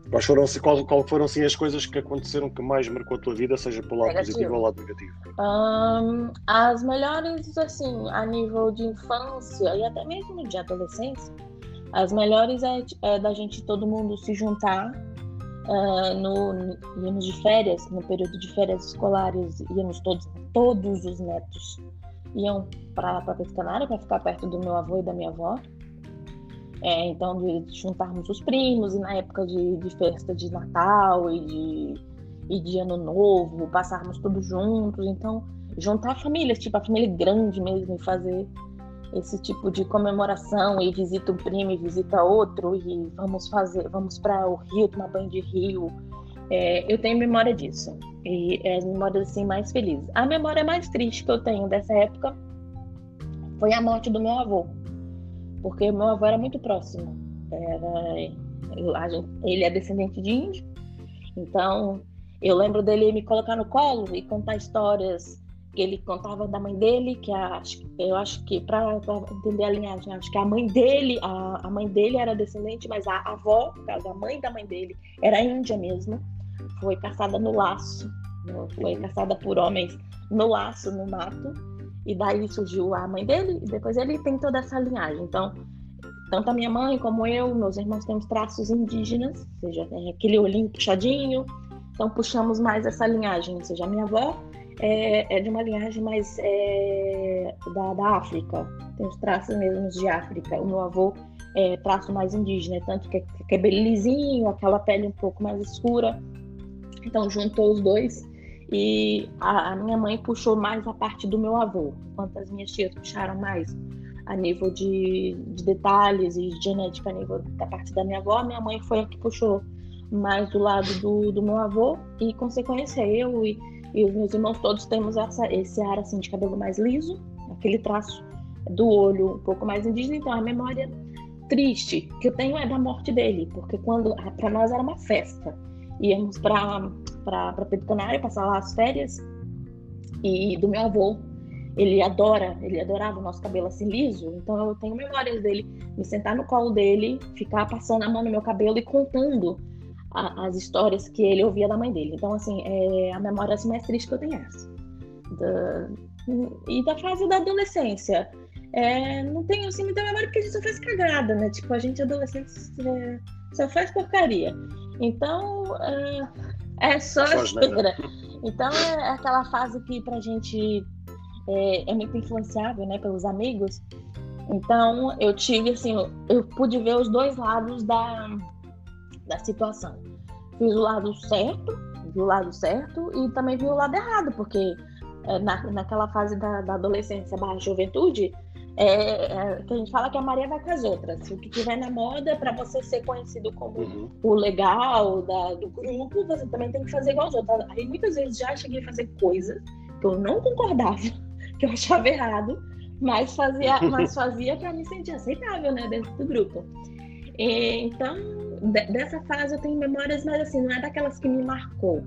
Quais foram, qual, qual foram assim, as coisas que aconteceram que mais marcou a tua vida, seja pelo lado negativo. positivo ou lado negativo? Um, as melhores, assim, a nível de infância e até mesmo de adolescência, as melhores é, é da gente todo mundo se juntar uh, no, íamos de férias, no período de férias escolares, íamos todos, todos os netos iam para Pescanária para ficar perto do meu avô e da minha avó. É, então, de juntarmos os primos, e na época de, de, festa de Natal e de, e de ano novo, passarmos todos juntos. Então, juntar famílias, tipo a família grande mesmo, e fazer esse tipo de comemoração e visita um primo e visita outro e vamos fazer, vamos para o rio tomar banho de rio. É, eu tenho memória disso e é as memórias assim mais felizes. A memória mais triste que eu tenho dessa época foi a morte do meu avô, porque meu avô era muito próximo. Era, gente, ele é descendente de índio, então eu lembro dele me colocar no colo e contar histórias que ele contava da mãe dele, que a, eu acho que para entender a linhagem, acho que a mãe dele, a, a mãe dele era descendente, mas a avó, no caso, a mãe da mãe dele, era índia mesmo, foi caçada no laço, foi caçada por homens no laço, no mato, e daí surgiu a mãe dele, e depois ele tem toda essa linhagem. Então, tanto a minha mãe como eu, meus irmãos temos traços indígenas, ou seja, aquele olhinho puxadinho, então puxamos mais essa linhagem, ou seja, a minha avó é, é de uma linhagem mais é, da, da África, tem os traços mesmo de África. O meu avô é traço mais indígena, tanto que, que é bem lisinho, aquela pele um pouco mais escura. Então juntou os dois e a, a, minha mãe puxou mais a parte do meu avô, enquanto as minhas tias puxaram mais a nível de, de detalhes e genética a nível da parte da minha avó, minha mãe foi a que puxou mais do lado do, do meu avô e consequência eu e e os meus irmãos todos temos essa, esse ar assim de cabelo mais liso, aquele traço do olho um pouco mais indígena. Então a memória triste que eu tenho é da morte dele, porque quando para nós era uma festa, íamos para para Pedro Canário passar lá as férias e do meu avô ele adora, ele adorava o nosso cabelo assim liso, então eu tenho memórias dele me sentar no colo dele, ficar passando a mão no meu cabelo e contando a, as histórias que ele ouvia da mãe dele. Então, assim, é a memória assim, mais triste que eu tenho é essa. Da, e da fase da adolescência. É, não tenho assim muita memória porque a gente só faz cagada, né? Tipo, a gente adolescente é, só faz porcaria. Então, é, é só espera. Então, é aquela fase que pra gente é, é muito influenciável, né, pelos amigos. Então, eu tive, assim, eu pude ver os dois lados da, da situação. Fiz o lado certo, vi o lado certo e também vi o lado errado, porque é, na, naquela fase da, da adolescência barra juventude, é, é, que a gente fala que a Maria vai com as outras. O que tiver na moda, para você ser conhecido como uhum. o legal da, do grupo, você também tem que fazer igual aos outros. Aí muitas vezes já cheguei a fazer coisas que eu não concordava, que eu achava errado, mas fazia, mas fazia para me sentir aceitável, né, dentro do grupo. E, então, dessa fase eu tenho memórias, mas assim, não é daquelas que me marcou.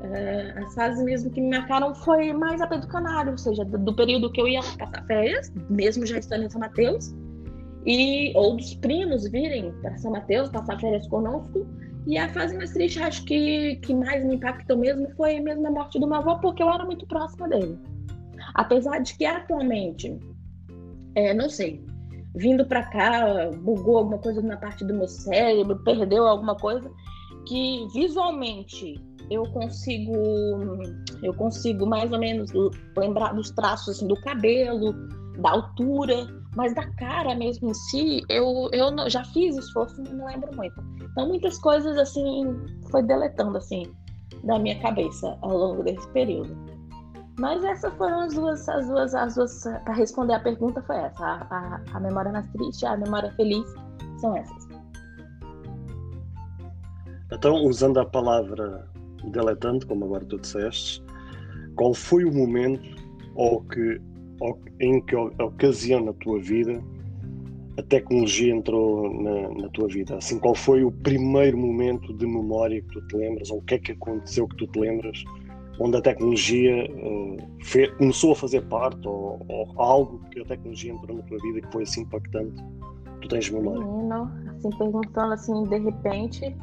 Uh, as fases mesmo que me marcaram foi mais a Pedro Canário, ou seja, do, do, período que eu ia passar férias, mesmo já estando em São Mateus, e ou dos primos virem para São Mateus passar férias conosco. E a fase mais triste, acho que, que mais me impactou mesmo foi mesmo a morte do meu avô, porque eu era muito próxima dele. Apesar de que atualmente, é, não sei, vindo para cá, bugou alguma coisa na parte do meu cérebro, perdeu alguma coisa, que visualmente eu consigo eu consigo mais ou menos lembrar dos traços assim, do cabelo, da altura, mas da cara mesmo em si, eu, eu não, já fiz esforço não lembro muito. Então muitas coisas assim foi deletando assim da minha cabeça ao longo desse período. Mas essas foram as duas, as duas, as duas, para responder a pergunta foi essa, a, a, a memória mais triste, a memória feliz, são essas. Então, usando a palavra deletante, como agora tu disseste, qual foi o momento ou que, ou, em que ocasião na tua vida a tecnologia entrou na, na, tua vida? Assim, qual foi o primeiro momento de memória que tu te lembras, ou o que é que aconteceu que tu te lembras onde a tecnologia uh, começou a fazer parte ou, ou, algo que a tecnologia entrou na tua vida que foi assim impactante? Tu tens memória? Não, assim, perguntando assim, de repente,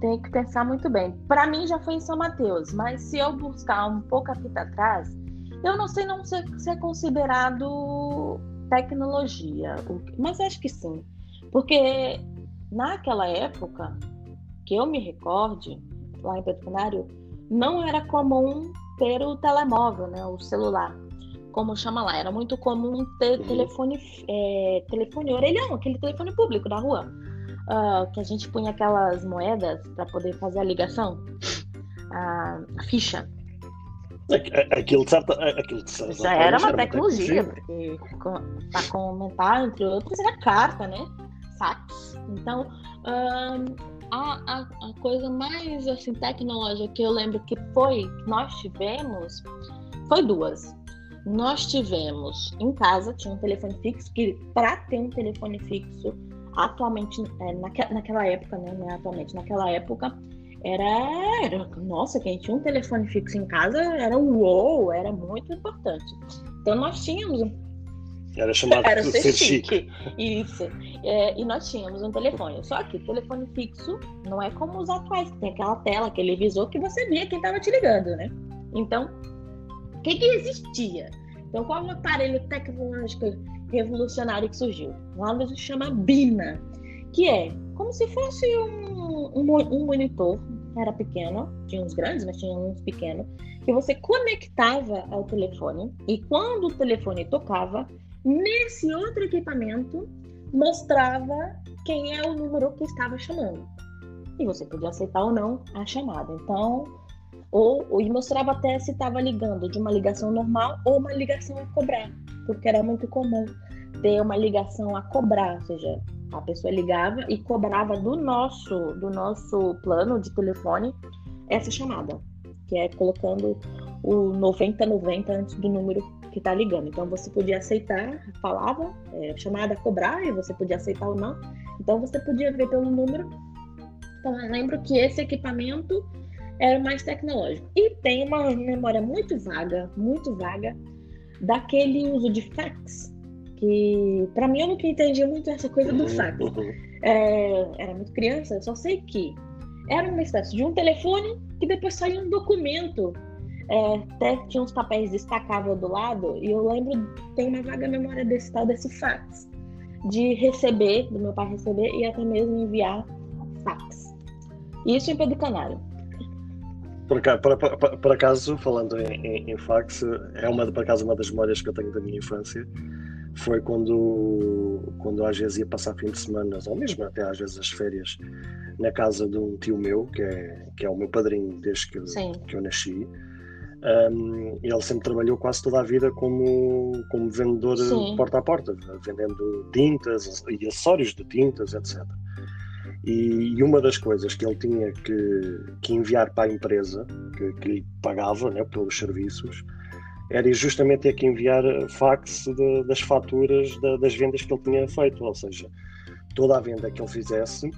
tem que pensar muito bem. Para mim já foi em São Mateus, mas se eu buscar um pouco a fita atrás, eu não sei não se, se é considerado tecnologia, mas acho que sim. Porque naquela época, que eu me recorde, lá em Pedro Canário, não era comum ter o telemóvel, né, o celular, como chama lá. Era muito comum ter telefone, é, telefone orelhão, aquele telefone público da rua, uh, que a gente punha aquelas moedas para poder fazer a ligação. a ficha. Aquilo de certa, aquilo de certa Já era uma tecnologia, porque para comentar, entre outros, era carta, né? Fax. Então, a, a, a, coisa mais assim, tecnológica que eu lembro que foi, que nós tivemos, foi duas. Nós tivemos em casa, tinha um telefone fixo, que para ter um telefone fixo, atualmente, é, naque, naquela época, né? É atualmente, naquela época, era, era, nossa, quem tinha um telefone fixo em casa era um wow, era muito importante. Então nós tínhamos era chamado era ser, ser chique. chique. Isso. É, e nós tínhamos um telefone. Só que o telefone fixo não é como os atuais, que tem aquela tela, aquele visor que você via quem estava te ligando, né? Então, o que, que existia? Então, qual o aparelho tecnológico revolucionário que surgiu? Lá se chama Bina, que é como se fosse um, um, um monitor, era pequeno, tinha uns grandes, mas tinha uns pequenos, que você conectava ao telefone e quando o telefone tocava, nesse outro equipamento mostrava quem é o número que estava chamando. E você podia aceitar ou não a chamada. Então, ou, ou e mostrava até se estava ligando de uma ligação normal ou uma ligação a cobrar, porque era muito comum ter uma ligação a cobrar, ou seja, a pessoa ligava e cobrava do nosso, do nosso plano de telefone essa chamada, que é colocando o 9090 antes do número que está ligando. Então você podia aceitar, falava, é, chamada a cobrar, e você podia aceitar ou não. Então você podia ver pelo número. Então eu lembro que esse equipamento era mais tecnológico. E tem uma memória muito vaga, muito vaga, daquele uso de fax que para mim eu nunca entendi muito essa coisa do fax. Uhum. É, era muito criança, eu só sei que era uma espécie de um telefone que depois saía um documento. É, até tinha uns papéis destacáveis do lado, e eu lembro, tem uma vaga memória desse tal desse fax, de receber, do meu pai receber e até mesmo enviar fax. Isso em Pedro Canário. Por acaso, por, por, por acaso falando em, em, em, fax, é uma, por acaso, uma das memórias que eu tenho da minha infância foi quando, quando às vezes ia passar fim de semana, ou mesmo até às vezes as férias, na casa de um tio meu, que é, que é o meu padrinho desde que, que eu nasci. Um, ele sempre trabalhou quase toda a vida como, como vendedor Sim. porta a porta, vendendo tintas e acessórios de tintas, etc. E, e, uma das coisas que ele tinha que, que enviar para a empresa, que, que lhe pagava né, pelos serviços, era justamente ter que enviar fax de, das faturas de, das vendas que ele tinha feito, ou seja, toda a venda que ele fizesse,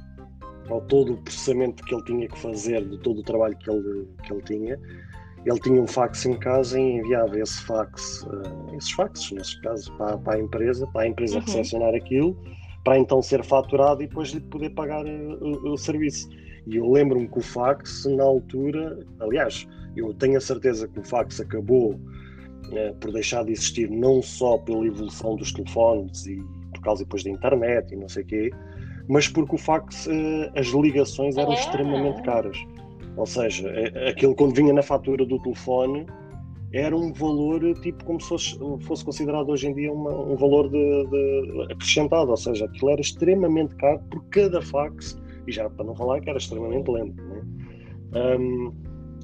ou todo o processamento que ele tinha que fazer de todo o trabalho que ele, que ele tinha, ele tinha um fax em casa e enviava esse fax, uh, esses faxes, nesse caso, para, para, a empresa, para a empresa uhum. recepcionar aquilo, para então ser faturado e depois lhe poder pagar uh, o, o serviço. E eu lembro-me que o fax, na altura, aliás, eu tenho a certeza que o fax acabou eh, por deixar de existir não só pela evolução dos telefones e por causa depois da internet e não sei o quê, mas porque o fax, eh, as ligações eram é. extremamente caras. Ou seja, eh, aquilo quando vinha na fatura do telefone era um valor tipo como se fosse, fosse considerado hoje em dia uma, um valor de, de, acrescentado, ou seja, aquilo era extremamente caro por cada fax, e já para não falar que era extremamente lento. Né? Um,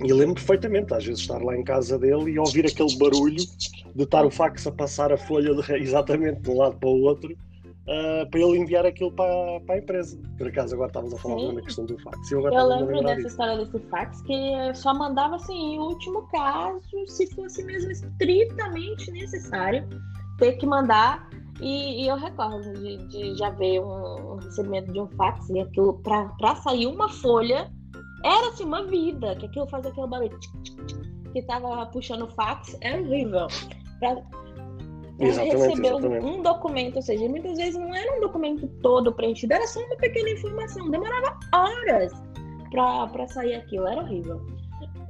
e lembro perfeitamente, às vezes, estar lá em casa dele e ouvir aquele barulho de estar o fax a passar a folha de, exatamente de um lado para o outro uh, para ele enviar aquilo para, para a empresa. Por acaso, agora estávamos a falar da questão do fax. Eu, eu lembro dessa disso. história desse fax que só mandava assim, em último caso, se fosse mesmo estritamente necessário, ter que mandar. E, e eu recordo de, de, já ver um, um recebimento de um fax e aquilo para sair uma folha era assim uma vida, que aquilo fazia aquele barulho que tava puxando fax, é horrível. Pra, exatamente. Um, um, documento, ou seja, muitas vezes não era um documento todo preenchido, era só uma pequena informação, demorava horas para sair aquilo, era horrível.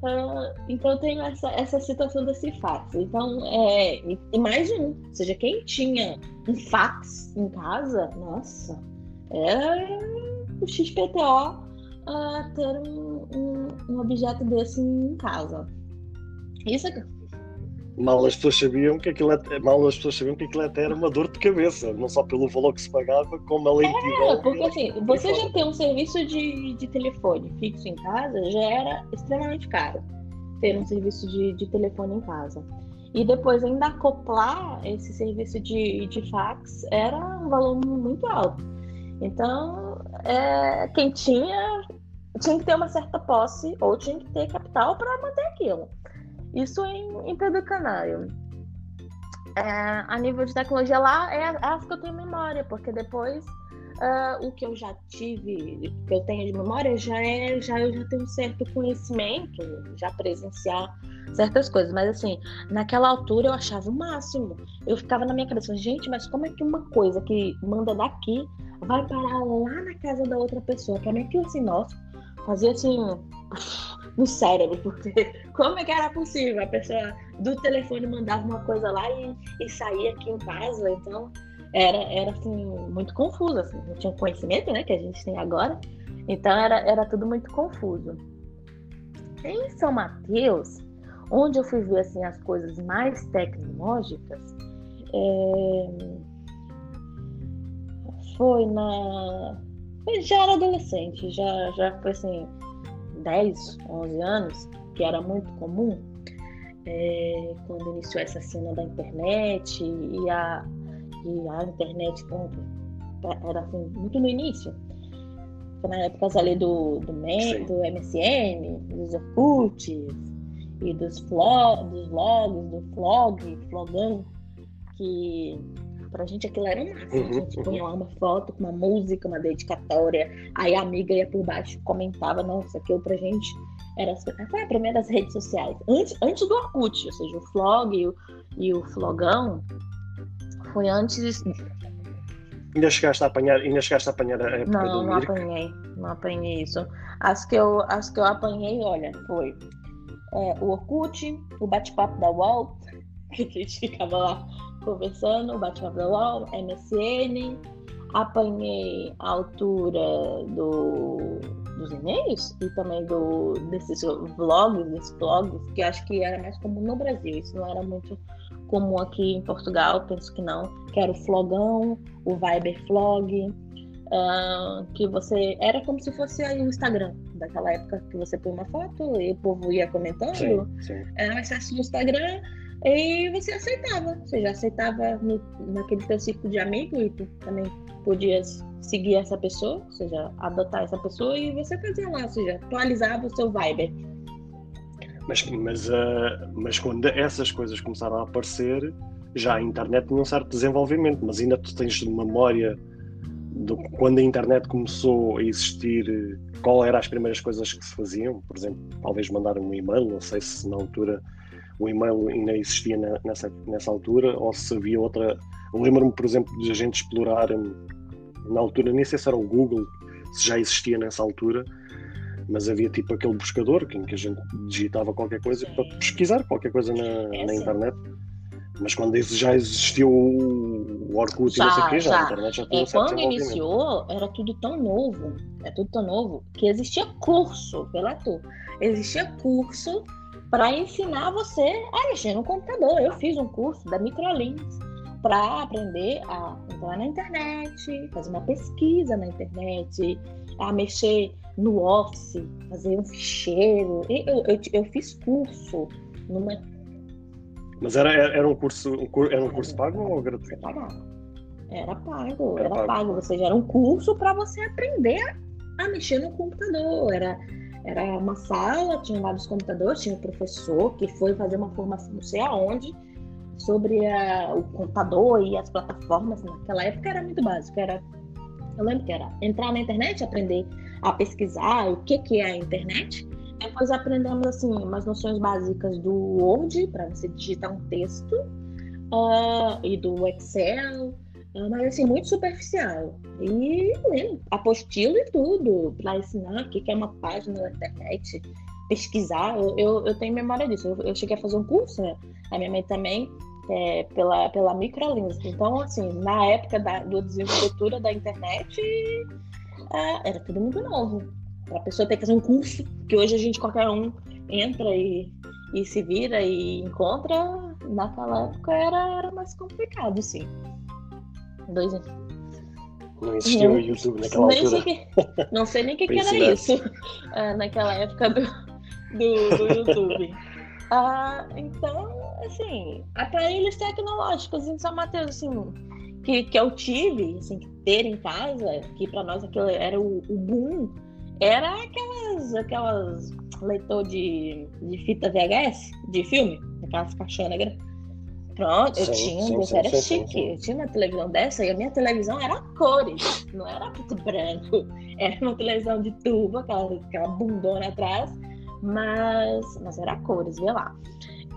Uh, então eu tenho essa, essa situação desse fax. Então, é, e mais um, ou seja, quem tinha um fax em casa, nossa, era o XPTO uh, ter um, um, um, objeto desse em casa. Isso aqui. Mal as pessoas sabiam que aquilo até, mal as pessoas sabiam que aquilo até era uma dor de cabeça, não só pelo valor que se pagava, como a lentidão. É, porque assim, você já ter um serviço de, de telefone fixo em casa já era extremamente caro ter um serviço de, de telefone em casa. E depois ainda acoplar esse serviço de, de fax era um valor muito alto. Então, é, quem tinha tinha que ter uma certa posse ou tinha que ter capital para manter aquilo. Isso em, em Pedro. É, a nível de tecnologia lá é, é as que eu tenho memória, porque depois uh, o que eu já tive, que eu tenho de memória, já é, já eu já tenho um certo conhecimento, já presenciar certas coisas. Mas assim, naquela altura eu achava o máximo. Eu ficava na minha cabeça, gente, mas como é que uma coisa que manda daqui vai parar lá na casa da outra pessoa? Pra mim aquilo assim, nossa, fazia assim no cérebro, porque como é que era possível? A pessoa do telefone mandava uma coisa lá e, e saía aqui em casa, então era, era assim, muito confuso, assim, não tinha conhecimento né, que a gente tem agora, então era, era tudo muito confuso. Em São Mateus, onde eu fui ver assim, as coisas mais tecnológicas, é... foi na. Já era adolescente, já, já foi assim, 10, 11 anos, que era muito comum, é, quando iniciou essa cena da internet e a, e a internet era assim, muito no início. Foi na época ali do, do, do MSN, dos Orkuts e dos, flog, dos vlogs, do flog, flogão, que Pra gente aquilo era massa. Uhum, a gente punha lá uma foto com uma música, uma dedicatória. Aí a amiga ia por baixo comentava, nossa, aquilo pra gente era. Foi a primeira das redes sociais. Antes, antes do Orkut, ou seja, o Flog e o, e o Flogão foi antes. Ainda chegaste a apanhar, ainda chegaste a apanhar a época não, do Não, não apanhei, não apanhei isso. As que eu, as que eu apanhei, olha, foi é, o Orkut, o bate-papo da UOL, que a gente ficava lá conversando, bate-papo da UOL, MSN, apanhei a altura do, dos e-mails e também do, desses vlogs, desses blogs, que acho que era mais comum no Brasil, isso não era muito comum aqui em Portugal, penso que não, que era o Flogão, o Viber Flog, uh, que você, era como se fosse aí o Instagram, daquela época que você põe uma foto e o povo ia comentando, sim, sim. era um acesso no Instagram, e você aceitava. Você já aceitava no, naquele teu ciclo de amigo e tu também podias seguir essa pessoa, ou seja, adotar essa pessoa e você fazia lá, ou seja, atualizava o seu Viber. Mas, mas, uh, mas quando essas coisas começaram a aparecer, já a internet tinha um certo desenvolvimento, mas ainda tu tens de memória de quando a internet começou a existir, qual eram as primeiras coisas que se faziam? Por exemplo, talvez mandar um e-mail, não sei se na altura o e-mail ainda existia na, nessa, nessa altura, ou se havia outra. Lembro-me, por exemplo, de a gente explorar hum, na altura, nem sei se era o Google, se já existia nessa altura, mas havia tipo aquele buscador em que a gente digitava qualquer coisa para pesquisar qualquer coisa na, é na internet. Mas quando já existiu o Orkut já, e não sei o quê, já, já. a internet já tinha é, Quando iniciou, era tudo tão novo, é tudo tão novo, que existia curso pela tu. Existia curso para ensinar você a mexer no computador. Eu fiz um curso da Microlinks para aprender a entrar na internet, fazer uma pesquisa na internet, a mexer no Office, fazer um ficheiro. Eu, eu, eu fiz curso numa. Mas era, era um curso era um curso pago ou gratuito? Era pago, era, era pago. pago. Ou seja, era um curso para você aprender a mexer no computador. Era era uma sala, tinha vários computadores, tinha um professor que foi fazer uma formação não sei aonde sobre a, o computador e as plataformas. Naquela época era muito básico, era eu lembro que era entrar na internet, aprender a pesquisar o que, que é a internet. Depois aprendemos assim umas noções básicas do Word para você digitar um texto uh, e do Excel mas assim, muito superficial. E lembro, apostila e tudo, para ensinar o que é uma página na internet, pesquisar. Eu, eu, eu tenho memória disso. Eu, eu, cheguei a fazer um curso, né? A minha mãe também, é, pela, pela Microlinks. Então, assim, na época da desenvoltura da internet, é, era tudo muito novo. A pessoa ter que fazer um curso, que hoje a gente, qualquer um, entra e, e se vira e encontra naquela época era, era mais complicado, sim. Dois Não existia o YouTube naquela nem altura. Sei que, não sei nem o que, que era isso ah, naquela época do, do, do YouTube. Ah, então, assim, aparelhos tecnológicos em São Mateus, assim, que, que eu tive, assim, que ter em casa, que para nós aquilo era o, o boom, era aquelas, aquelas leitor de, de fita VHS, de filme, aquelas caixonas grandes. Pronto, eu Sim, tinha, isso sim, era sim, chique. Eu tinha uma televisão dessa e a minha televisão era cores, não era preto branco. Era uma televisão de tubo, aquela, aquela bundona atrás, mas, mas era cores, vê lá.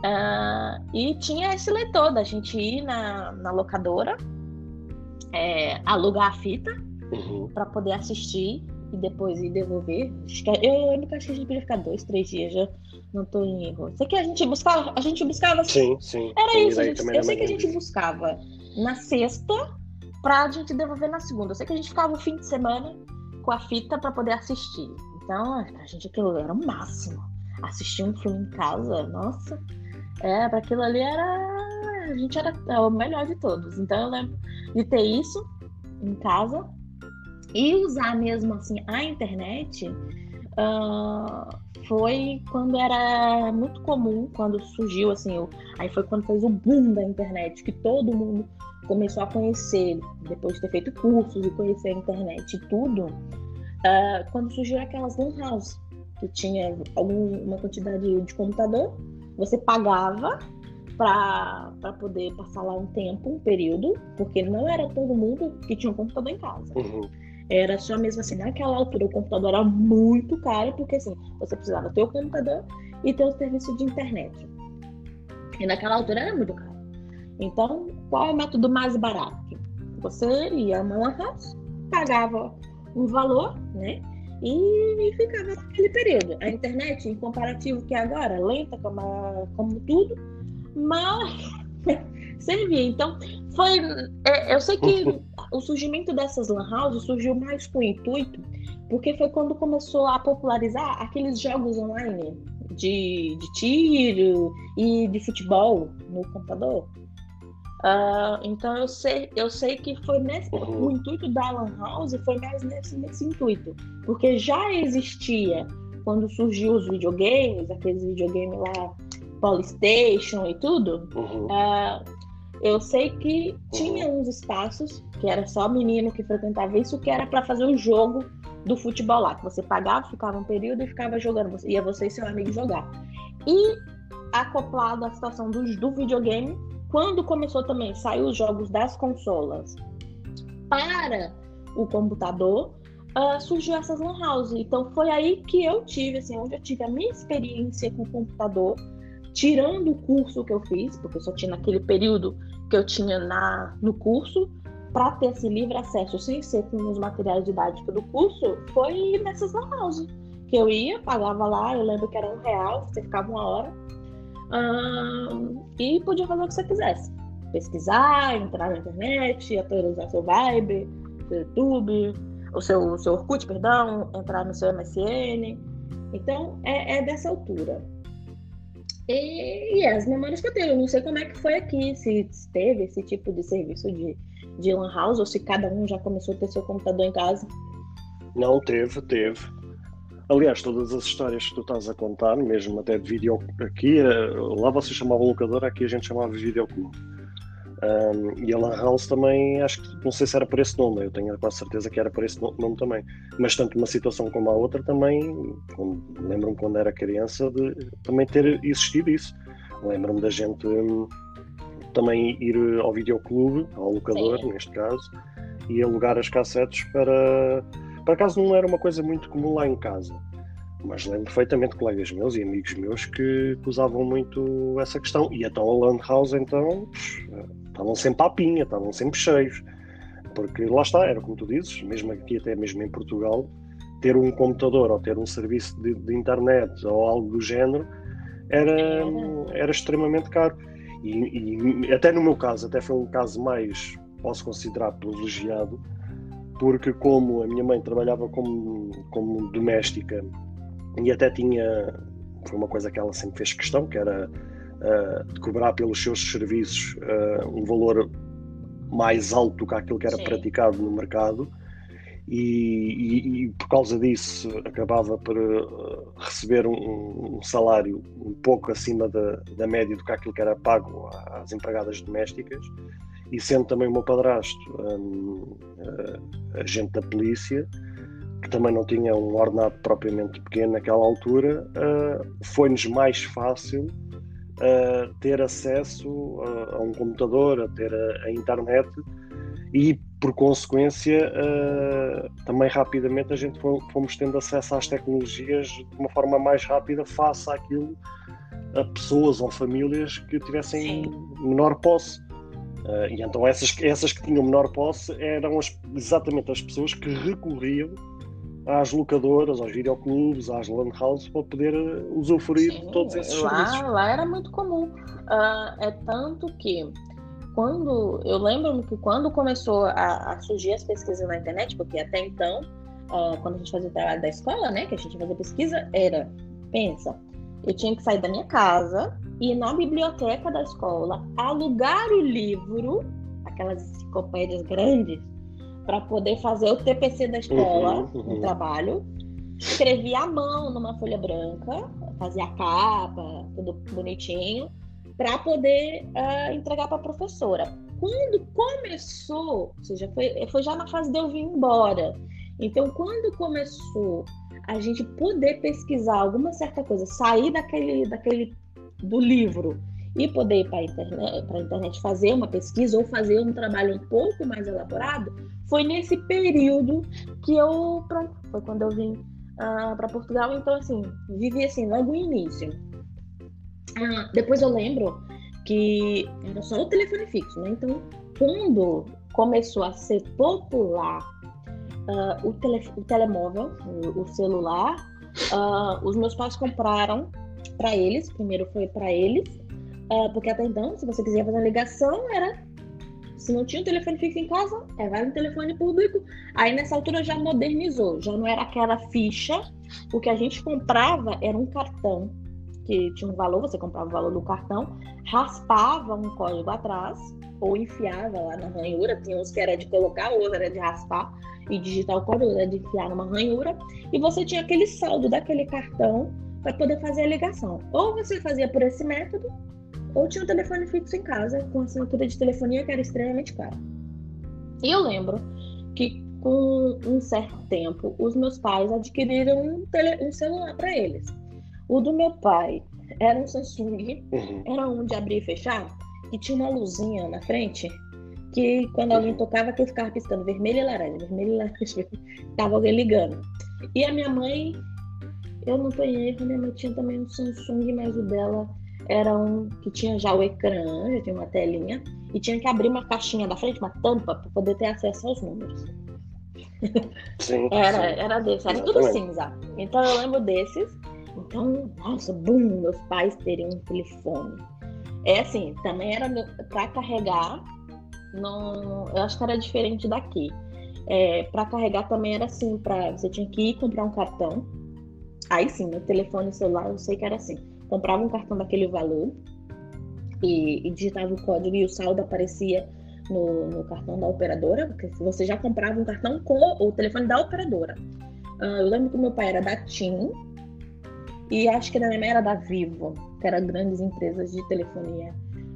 Ah, e tinha esse leitor da gente ir na, na locadora, é, alugar a fita Uhum. para poder assistir e depois ir devolver. Que eu lembro que acho que a gente podia ficar dois, três dias, já não tô em erro. Sei que a gente buscava, a gente buscava Sim, sim. era Tenho isso, a gente, eu sei que a gente buscava na sexta pra gente devolver na segunda. Eu sei que a gente ficava o fim de semana com a fita pra poder assistir. Então, pra gente aquilo era o máximo. Assistir um filme em casa, nossa, é, pra aquilo ali era. A gente era o melhor de todos. Então eu lembro de ter isso em casa e usar mesmo assim a internet. Ah, foi quando era muito comum, quando surgiu assim, o, aí foi quando fez o boom da internet, que todo mundo começou a conhecer, depois de ter feito cursos e conhecer a internet e tudo, ah, quando surgiu aquelas lan house, que tinha algum, uma quantidade de computador, você pagava para poder passar lá um tempo, um período, porque não era todo mundo que tinha um computador em casa. Uhum. Era só mesmo assim, naquela altura o computador era muito caro, porque assim, você precisava ter o computador e ter o serviço de internet. E naquela altura era muito caro. Então, qual é o método mais barato? Você ia a uma house, pagava um valor, né? E, e ficava naquele período. A internet, em comparativo que é agora, lenta como, como tudo, mas servia. Então, foi. é, eu sei que o surgimento dessas lan houses surgiu mais com o intuito, porque foi quando começou a popularizar aqueles jogos online de, de tiro e de futebol no computador. Ah, então eu sei, eu sei que foi nesse Uhum. o intuito da lan house foi mais nesse, nesse intuito, porque já existia quando surgiu os videogames, aqueles videogames lá, Polystation e tudo, Uhum. ah, eu sei que tinha uns espaços que era só menino que frequentava isso, que era para fazer o jogo do futebol lá, que você pagava, ficava um período e ficava jogando, você, ia você e seu amigo jogar. E acoplado à situação do, do videogame, quando começou também, saiu os jogos das consolas para o computador, ah, surgiu essas lan house. Então foi aí que eu tive, assim, onde eu tive a minha experiência com o computador, tirando o curso que eu fiz, porque eu só tinha naquele período que eu tinha na, no curso, para ter esse livre acesso sem ser com os materiais didáticos do curso, foi nessas lan. Que eu ia, pagava lá, eu lembro que era um real, você ficava uma hora, ah, e podia fazer o que você quisesse. Pesquisar, entrar na internet, atualizar seu Viber, seu YouTube, o seu, seu Orkut, perdão, entrar no seu MSN. Então, é, é dessa altura. E, e as memórias que eu tenho, eu não sei como é que foi aqui, se teve esse tipo de serviço de, de lan house, ou se cada um já começou a ter seu computador em casa. Não, teve, teve. Aliás, todas as histórias que tu estás a contar, mesmo até de vídeo aqui, eh, lá vocês chamavam locadora, aqui a gente chamava de videoclube. Um, e a Lan House também, acho que não sei se era por esse nome, eu tenho quase certeza que era por esse no- nome também. Mas tanto uma situação como a outra também, lembro-me quando era criança de também ter existido isso. Lembro-me da gente hum, também ir ao videoclube, ao locador, Sim. neste caso, e alugar as cassetes para. Por acaso não era uma coisa muito comum lá em casa. Mas lembro perfeitamente colegas meus e amigos meus que, usavam muito essa questão. E então a Land House, então, estavam sempre à pinha, estavam sempre cheios. Porque lá está, era como tu dizes, mesmo aqui, até mesmo em Portugal, ter um computador ou ter um serviço de, de internet ou algo do género era, era extremamente caro. E, e até no meu caso, até foi um caso mais, posso considerar, privilegiado, porque como a minha mãe trabalhava como, como doméstica e até tinha, foi uma coisa que ela sempre fez questão, que era uh, cobrar pelos seus serviços uh, um valor mais alto do que aquilo que era Sim. praticado no mercado. E, e, e, por causa disso acabava por uh, receber um, um, salário um pouco acima da, da média do que aquilo que era pago às empregadas domésticas e sendo também o meu padrasto um, uh, agente da polícia que também não tinha um ordenado propriamente pequeno naquela altura uh, foi-nos mais fácil uh, ter acesso a, a, um computador, a ter a, a internet e por consequência também rapidamente a gente fomos tendo acesso às tecnologias de uma forma mais rápida face àquilo a pessoas ou famílias que tivessem Sim. menor posse. Uh, e então essas, essas que tinham menor posse eram as, exatamente as pessoas que recorriam às locadoras, aos videoclubes, às land houses para poder usufruir Sim, de todos esses lá, serviços. Lá era muito comum. Uh, é tanto que quando eu lembro que quando começou a, a, surgir as pesquisas na internet, porque até então, uh, quando a gente fazia o trabalho da escola, né, que a gente fazia pesquisa, era, pensa, eu tinha que sair da minha casa, ir na biblioteca da escola, alugar o livro, aquelas enciclopédias grandes, para poder fazer o TPC da escola, uhum, uhum. trabalho. Escrevia à mão numa folha branca, fazia a capa, tudo bonitinho, para poder uh, entregar para a professora. Quando começou, ou seja, foi, foi já na fase de eu vir embora. Então, quando começou a gente poder pesquisar alguma certa coisa, sair daquele, daquele do livro e poder ir para a internet, internet fazer uma pesquisa ou fazer um trabalho um pouco mais elaborado, foi nesse período que eu, pronto, foi quando eu vim uh, ah, para Portugal. Então, assim, vivi assim, logo no início. Uh, depois eu lembro que era só o telefone fixo, né? Então, quando começou a ser popular uh, o, tele, o, telemóvel, o, o celular, os meus pais compraram para eles. Primeiro foi para eles, porque até então, se você quiser fazer uma ligação, era se não tinha um telefone fixo em casa, é, vai no telefone público. Aí nessa altura já modernizou, já não era aquela ficha. O que a gente comprava era um cartão que tinha um valor, você comprava o valor do cartão, raspava um código atrás ou enfiava lá na ranhura. Tinha uns que era de colocar, outros era de raspar e digitar o código, era de enfiar numa ranhura. E você tinha aquele saldo daquele cartão para poder fazer a ligação. Ou você fazia por esse método, ou tinha um telefone fixo em casa com assinatura de telefonia que era extremamente cara. E eu lembro que com um certo tempo os meus pais adquiriram um, tele, um celular para eles. O do meu pai era um Samsung, uhum. era um de abrir e fechar, e tinha uma luzinha na frente que quando alguém tocava que ficava piscando vermelho e laranja, vermelho e laranja, tava alguém ligando. E a minha mãe, eu não tenho erro, minha mãe tinha também um Samsung, mas o dela era um que tinha já o ecrã, já tinha uma telinha, e tinha que abrir uma caixinha da frente, uma tampa, para poder ter acesso aos números. Sim, era, sim. era desse, era tudo cinza. Então eu lembro desses. Então, nossa, bum, meus pais teriam um telefone. É assim, também era para carregar, não, eu acho que era diferente daqui. É, para carregar também era assim, para você tinha que ir comprar um cartão. Aí sim, no telefone celular eu sei que era assim comprava um cartão daquele valor e, e digitava o código e o saldo aparecia no, no, cartão da operadora, porque você já comprava um cartão com o telefone da operadora. Uh, eu lembro que meu pai era da TIM e acho que da minha mãe era da Vivo, que eram grandes empresas de telefonia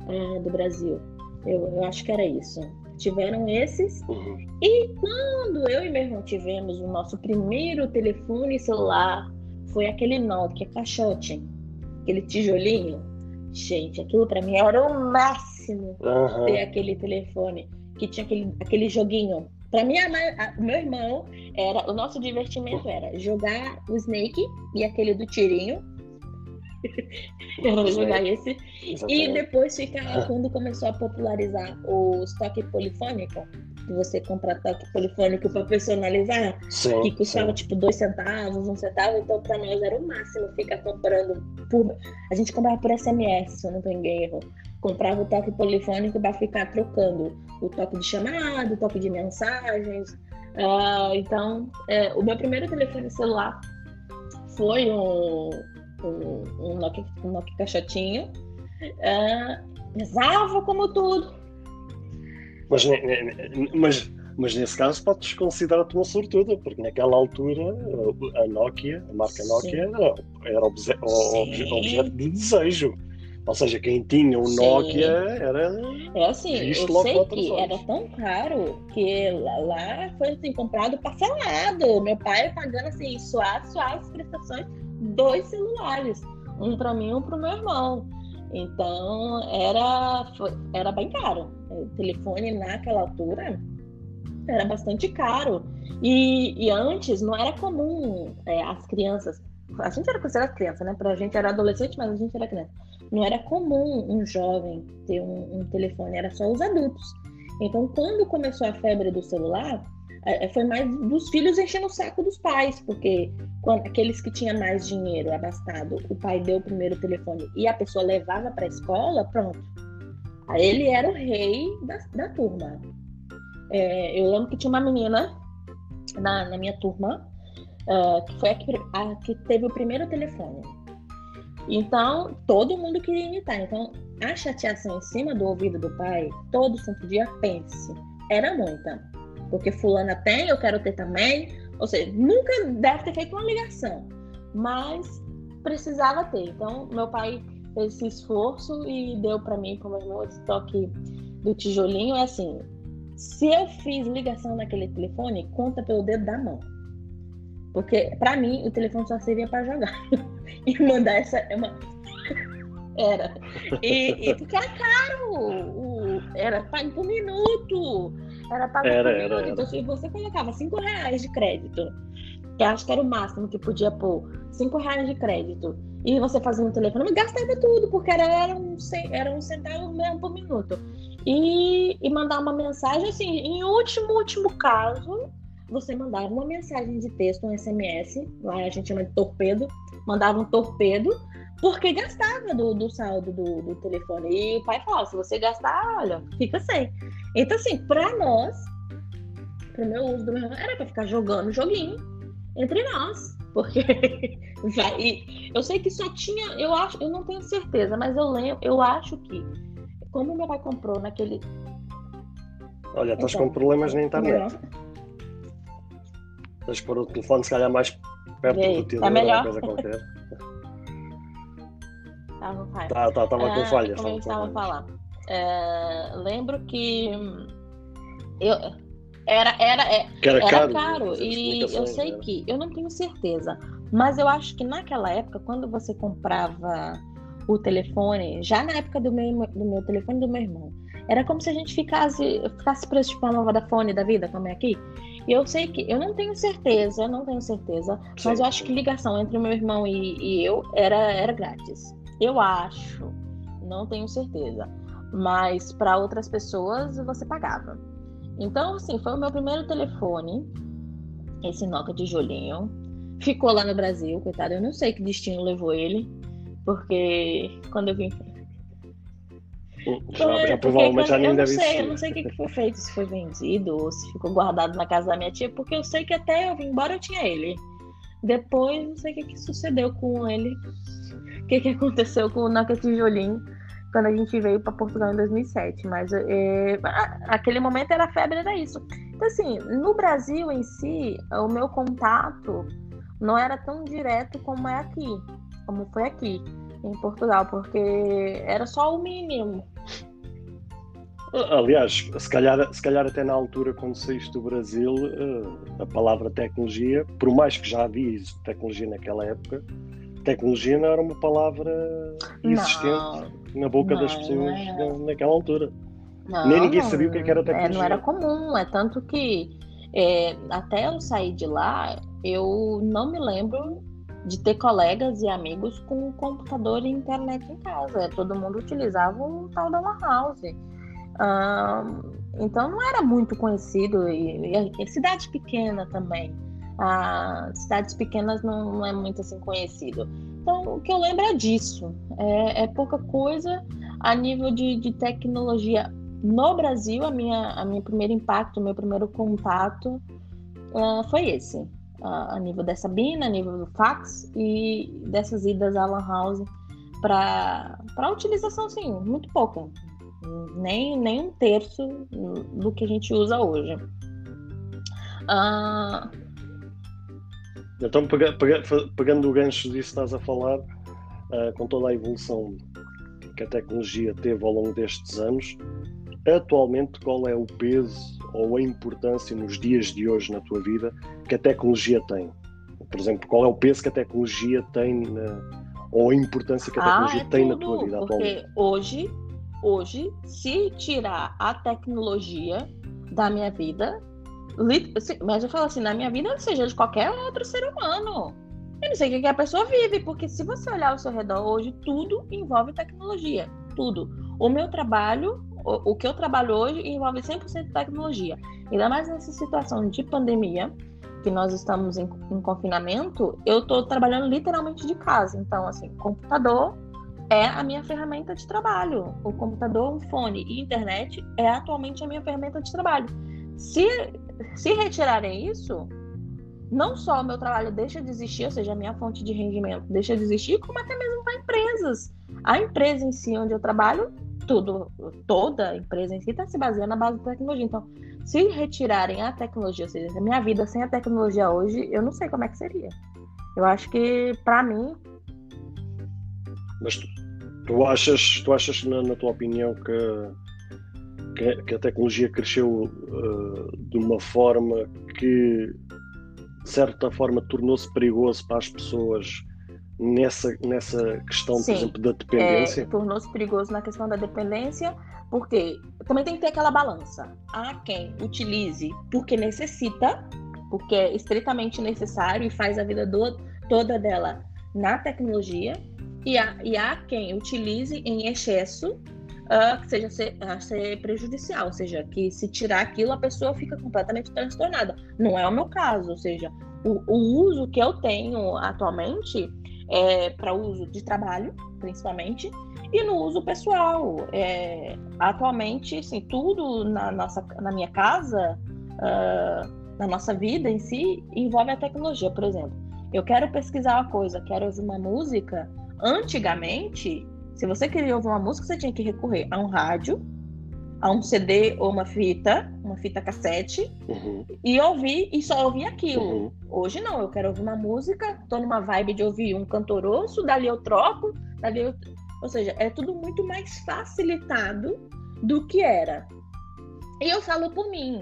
uh, do Brasil. Eu, eu, acho que era isso. Tiveram esses. Uhum. E quando eu e meu irmão tivemos o nosso primeiro telefone celular, foi aquele Nokia caixote aquele tijolinho. Gente, aquilo para mim era o máximo uhum. ter aquele telefone que tinha aquele, aquele joguinho. Para mim, a, a, o meu irmão era o nosso divertimento era jogar o Snake e aquele do tirinho. era jogar esse. Exatamente. E depois ficar quando começou a popularizar o estoque polifônico que você compra toque polifônico para personalizar, sim, que custava sim. tipo dois centavos, um centavo, então para nós era o máximo ficar comprando por. A gente comprava por SMS, se eu não tenho erro. Comprava o toque polifônico para ficar trocando o toque de chamada, o toque de mensagens. Uh, então, é, o meu primeiro telefone celular foi um, um, um, Nokia, um Nokia caixotinho Uh, rezava como tudo. Mas, mas, mas nesse caso podes considerar-te uma sortuda, porque naquela altura a Nokia, a marca Nokia, era, era obje, objeto de desejo. Ou seja, quem tinha Sim. Nokia era. É assim, eu sei que era tão caro que lá foi assim, comprado parcelado. Meu pai pagando assim, suaves, suaves prestações, dois celulares. Um para mim e um para o meu irmão. Então era, era bem caro. O telefone naquela altura era bastante caro. E, e antes não era comum é, as crianças. A gente era considerada criança, né? Pra gente era adolescente, mas a gente era criança. Não era comum um jovem ter um, um telefone, era só os adultos. Então, quando começou a febre do celular, foi mais dos filhos enchendo o saco dos pais, porque quando, aqueles que tinham mais dinheiro abastado, o pai deu o primeiro telefone e a pessoa levava para a escola, pronto. Aí ele era o rei da, da turma. É, eu lembro que tinha uma menina na, na minha turma uh, que foi a que, a que teve o primeiro telefone. Então, todo mundo queria imitar. Então, a chateação em cima do ouvido do pai, todo santo dia, pense, era muita porque fulana tem, eu quero ter também. Ou seja, nunca deve ter feito uma ligação, mas precisava ter. Então, meu pai fez esse esforço e deu para mim, como irmão, esse toque do tijolinho. É assim: se eu fiz ligação naquele telefone, conta pelo dedo da mão. Porque, para mim, o telefone só servia para jogar. e mandar essa. É uma... Era. E, e, porque era caro. O, era pago por minuto. Era pago era, por minuto. Era, se você colocava 5 reais de crédito, que acho que era o máximo que podia pôr, 5 reais de crédito, e você fazia um telefone, gastava tudo, porque era, era, um, era um centavo mesmo por minuto. E, e mandar uma mensagem, assim, em último, último caso, você mandava uma mensagem de texto, um SMS, lá a gente chama de torpedo, mandava um torpedo, porque gastava do, do saldo do, do telefone. E o pai falava: se você gastar, olha, fica sem. Então, assim, para nós, pro meu uso do meu era para ficar jogando joguinho entre nós. Porque vai. Eu sei que só tinha. Eu acho, eu não tenho certeza, mas eu lembro, eu acho que. Como meu pai comprou naquele. Olha, estás então, com problemas na internet. Estás por o telefone, se calhar, mais perto do teu. Tá melhor? Coisa qualquer. Tava com Tá, tá, tava com falha. Como eu estava falando. É, lembro que eu era era é, era, era caro, caro e eu sei né? que eu não tenho certeza, mas eu acho que naquela época quando você comprava o telefone, já na época do meu do meu telefone do meu irmão, era como se a gente ficasse ficasse preço tipo uma Vodafone da vida, como é aqui. E eu sei que eu não tenho certeza, não tenho certeza, Sim. mas eu acho que ligação entre o meu irmão e, e eu era era grátis. Eu acho, não tenho certeza. Mas para outras pessoas você pagava. Então, assim, foi o meu primeiro telefone, esse Nokia de Jolinho. Ficou lá no Brasil, coitado. Eu não sei que destino levou ele, porque quando eu vim. Já, já provavelmente já nem eu não sei, Eu não sei o que foi feito, se foi vendido ou se ficou guardado na casa da minha tia, porque eu sei que até eu vim embora eu tinha ele. Depois, não sei o que, que sucedeu com ele que, que aconteceu com o Naka Tijolinho quando a gente veio para Portugal em 2007. Mas é, aquele momento era febre, era isso. Então, assim, no Brasil em si, o meu contato não era tão direto como é aqui, como foi aqui em Portugal, porque era só o mínimo. Aliás, se calhar, se calhar até na altura, quando saíste do Brasil, eh, a palavra tecnologia, por mais que já havia tecnologia naquela época, tecnologia não era uma palavra existente não, na boca das pessoas naquela altura. Não, Nem ninguém sabia o que, é era tecnologia. É, não era comum, é tanto que é, até eu sair de lá, eu não me lembro de ter colegas e amigos com computador e internet em casa. Todo mundo utilizava o tal da Lan House. então não era muito conhecido. E, e, cidade pequena também a cidades pequenas não, não, é muito assim conhecido. Então, o que eu lembro é disso. É, é pouca coisa a nível de, de, tecnologia. No Brasil, a minha, a minha primeiro impacto, meu primeiro contato uh, foi esse. Uh, a nível dessa Bina, a nível do fax e dessas idas à Lan House para utilização, sim, muito pouca. Nem, nem um terço do que a gente usa hoje. Uh... Então, pega, pega, pegando o gancho disso que estás a falar, uh, com toda a evolução que a tecnologia teve ao longo destes anos, atualmente qual é o peso ou a importância nos dias de hoje na tua vida que a tecnologia tem? Por exemplo, qual é o peso que a tecnologia tem na, ou a importância que a tecnologia ah, é tem tudo, na tua vida atualmente? Porque hoje, hoje, se tirar a tecnologia da minha vida, mas eu falo assim, na minha vida, seja de qualquer outro ser humano. Eu não sei o que a pessoa vive, porque se você olhar ao seu redor hoje, tudo envolve tecnologia. Tudo. O meu trabalho, o, o que eu trabalho hoje, envolve 100% tecnologia. Ainda mais nessa situação de pandemia, que nós estamos em, em confinamento, eu estou trabalhando literalmente de casa. Então, assim, computador é a minha ferramenta de trabalho. O computador, o fone e internet é atualmente a minha ferramenta de trabalho. Se, se retirarem isso, não só o meu trabalho deixa de existir, ou seja, a minha fonte de rendimento deixa de existir, como até mesmo para empresas. A empresa em si, onde eu trabalho, tudo, toda empresa em si está se baseando na base da tecnologia. Então, se retirarem a tecnologia, ou seja, a minha vida sem a tecnologia hoje, eu não sei como é que seria. Eu acho que, para mim. Mas tu, tu, achas, tu achas na, na tua opinião, que, que, que a tecnologia cresceu uh, de uma forma que, de certa forma, tornou-se perigoso para as pessoas nessa, nessa questão, Sim, por exemplo, da dependência? É, tornou-se perigoso na questão da dependência, porque também tem que ter aquela balança. Há quem utilize porque necessita, porque é estritamente necessário e faz a vida do, toda dela na tecnologia, e há, e há quem utilize em excesso uh, que seja ser, uh, ser, prejudicial, ou seja, que se tirar aquilo a pessoa fica completamente transtornada. Não é o meu caso, ou seja, o, o uso que eu tenho atualmente é para uso de trabalho, principalmente, e no uso pessoal. É, atualmente, assim, tudo na, nossa, na minha casa, uh, na nossa vida em si, envolve a tecnologia. Por exemplo, eu quero pesquisar uma coisa, quero ouvir uma música. Antigamente, se você queria ouvir uma música, você tinha que recorrer a um rádio, a um CD ou uma fita, uma fita cassete, uhum. e ouvir e só ouvir aquilo. Uhum. Hoje não, eu quero ouvir uma música, tô numa vibe de ouvir um cantor osso, dali eu troco, dali eu ou seja, é tudo muito mais facilitado do que era. E eu falo por mim,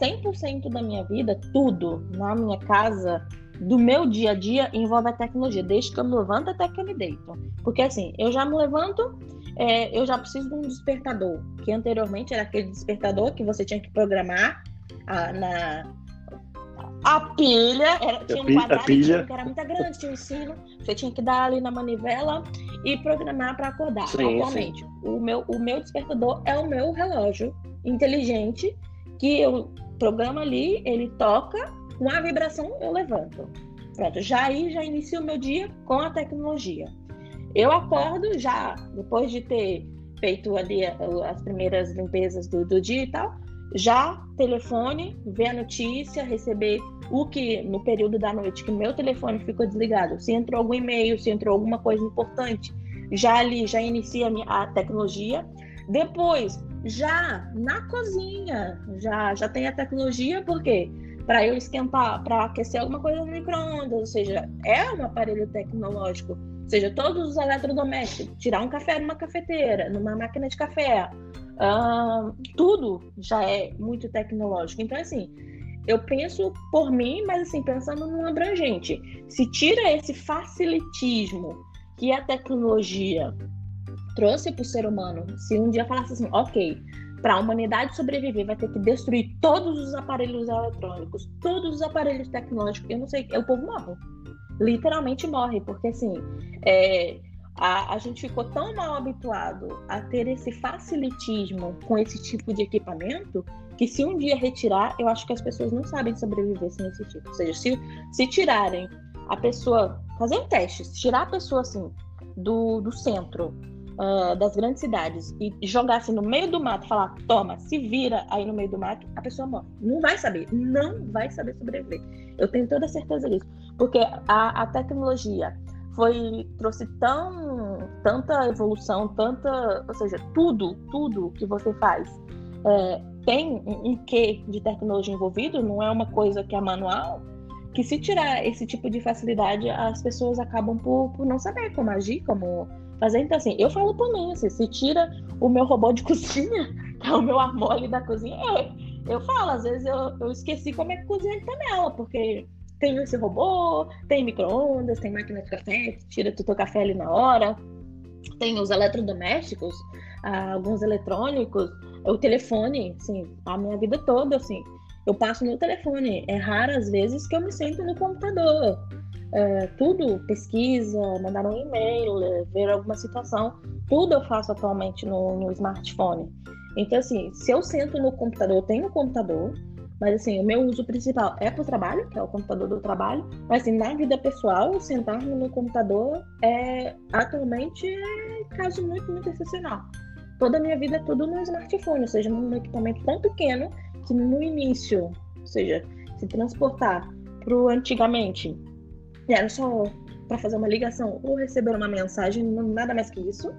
100% da minha vida, tudo na minha casa, do meu dia a dia, envolve a tecnologia, desde que eu me levanto até que eu me deito. Porque assim, eu já me levanto, é, eu já preciso de um despertador, que anteriormente era aquele despertador que você tinha que programar a, na, a pilha, era, tinha um quadrado que era muito grande, tinha um sino, você tinha que dar ali na manivela e programar para acordar. Sim, Atualmente, sim. O, meu, o meu despertador é o meu relógio inteligente que eu programo ali, ele toca, com a vibração eu levanto. Pronto, já aí já inicio o meu dia com a tecnologia. Eu acordo já, depois de ter feito ali as primeiras limpezas do, do dia e tal, já telefone, ver a notícia, receber o que no período da noite que meu telefone ficou desligado, se entrou algum e-mail, se entrou alguma coisa importante, já ali já inicia a, tecnologia. Depois, já na cozinha, já já tem a tecnologia porque para eu esquentar, para aquecer alguma coisa no micro-ondas, ou seja, é um aparelho tecnológico. Ou seja, todos os eletrodomésticos, tirar um café numa cafeteira, numa máquina de café, Uh, tudo já é muito tecnológico. Então, assim, eu penso por mim, mas assim, pensando num abrangente. Se tira esse facilitismo que a tecnologia trouxe para o ser humano, se um dia falasse assim, ok, para a humanidade sobreviver, vai ter que destruir todos os aparelhos eletrônicos, todos os aparelhos tecnológicos, eu não sei, o povo morre. Literalmente morre, porque assim, é, a, a gente ficou tão mal habituado a ter esse facilitismo com esse tipo de equipamento que se um dia retirar, eu acho que as pessoas não sabem sobreviver sem esse tipo. Ou seja, se, se tirarem a pessoa, fazer um teste, tirar a pessoa assim do, do centro uh, das grandes cidades e jogar assim no meio do mato, falar, toma, se vira aí no meio do mato, a pessoa morre. Não vai saber, não vai saber sobreviver. Eu tenho toda certeza disso. Porque a, a tecnologia, foi trouxe tão tanta evolução, tanta, ou seja, tudo, tudo que você faz é, tem um, um quê de tecnologia envolvido, não é uma coisa que é manual, que se tirar esse tipo de facilidade, as pessoas acabam por, por não saber como agir, como fazer. Então, assim, eu falo mim, assim, se tira o meu robô de cozinha, que é o meu amole da cozinha, eu, eu falo, às vezes eu, eu esqueci como é que cozinha de panela, porque tem esse robô, tem micro-ondas, tem máquina de café, tira o teu café ali na hora, tem os eletrodomésticos, ah, alguns eletrônicos, o telefone, assim, a minha vida toda, assim, eu passo no telefone. É raro às vezes que eu me sento no computador. É, tudo, pesquisa, mandar um e-mail, ver alguma situação, tudo eu faço atualmente no, no smartphone. Então, assim, se eu sento no computador, eu tenho um computador, mas assim, o meu uso principal é para o trabalho, que é o computador do trabalho, mas assim, na vida pessoal, sentar no computador é atualmente é caso muito, muito excepcional. Toda a minha vida é tudo no smartphone, ou seja, num equipamento tão pequeno que no início, ou seja, se transportar para o antigamente, era só para fazer uma ligação ou receber uma mensagem, nada mais que isso.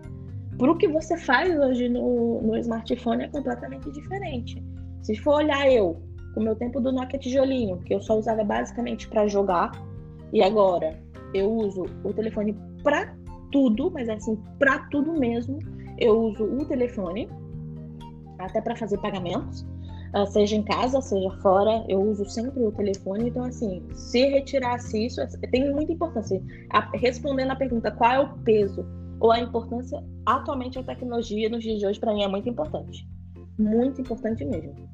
Para o que você faz hoje no, no smartphone é completamente diferente. Se for olhar eu, o meu tempo do Nokia tijolinho, que eu só usava basicamente para jogar, e agora eu uso o telefone para tudo, mas assim, para tudo mesmo. Eu uso o telefone até para fazer pagamentos. Ah, seja em casa, seja fora, eu uso sempre o telefone. Então, assim, se retirasse isso, tem muita importância. respondendo a pergunta qual é o peso ou a importância, atualmente a tecnologia nos dias de hoje, para mim, é muito importante. Muito importante mesmo.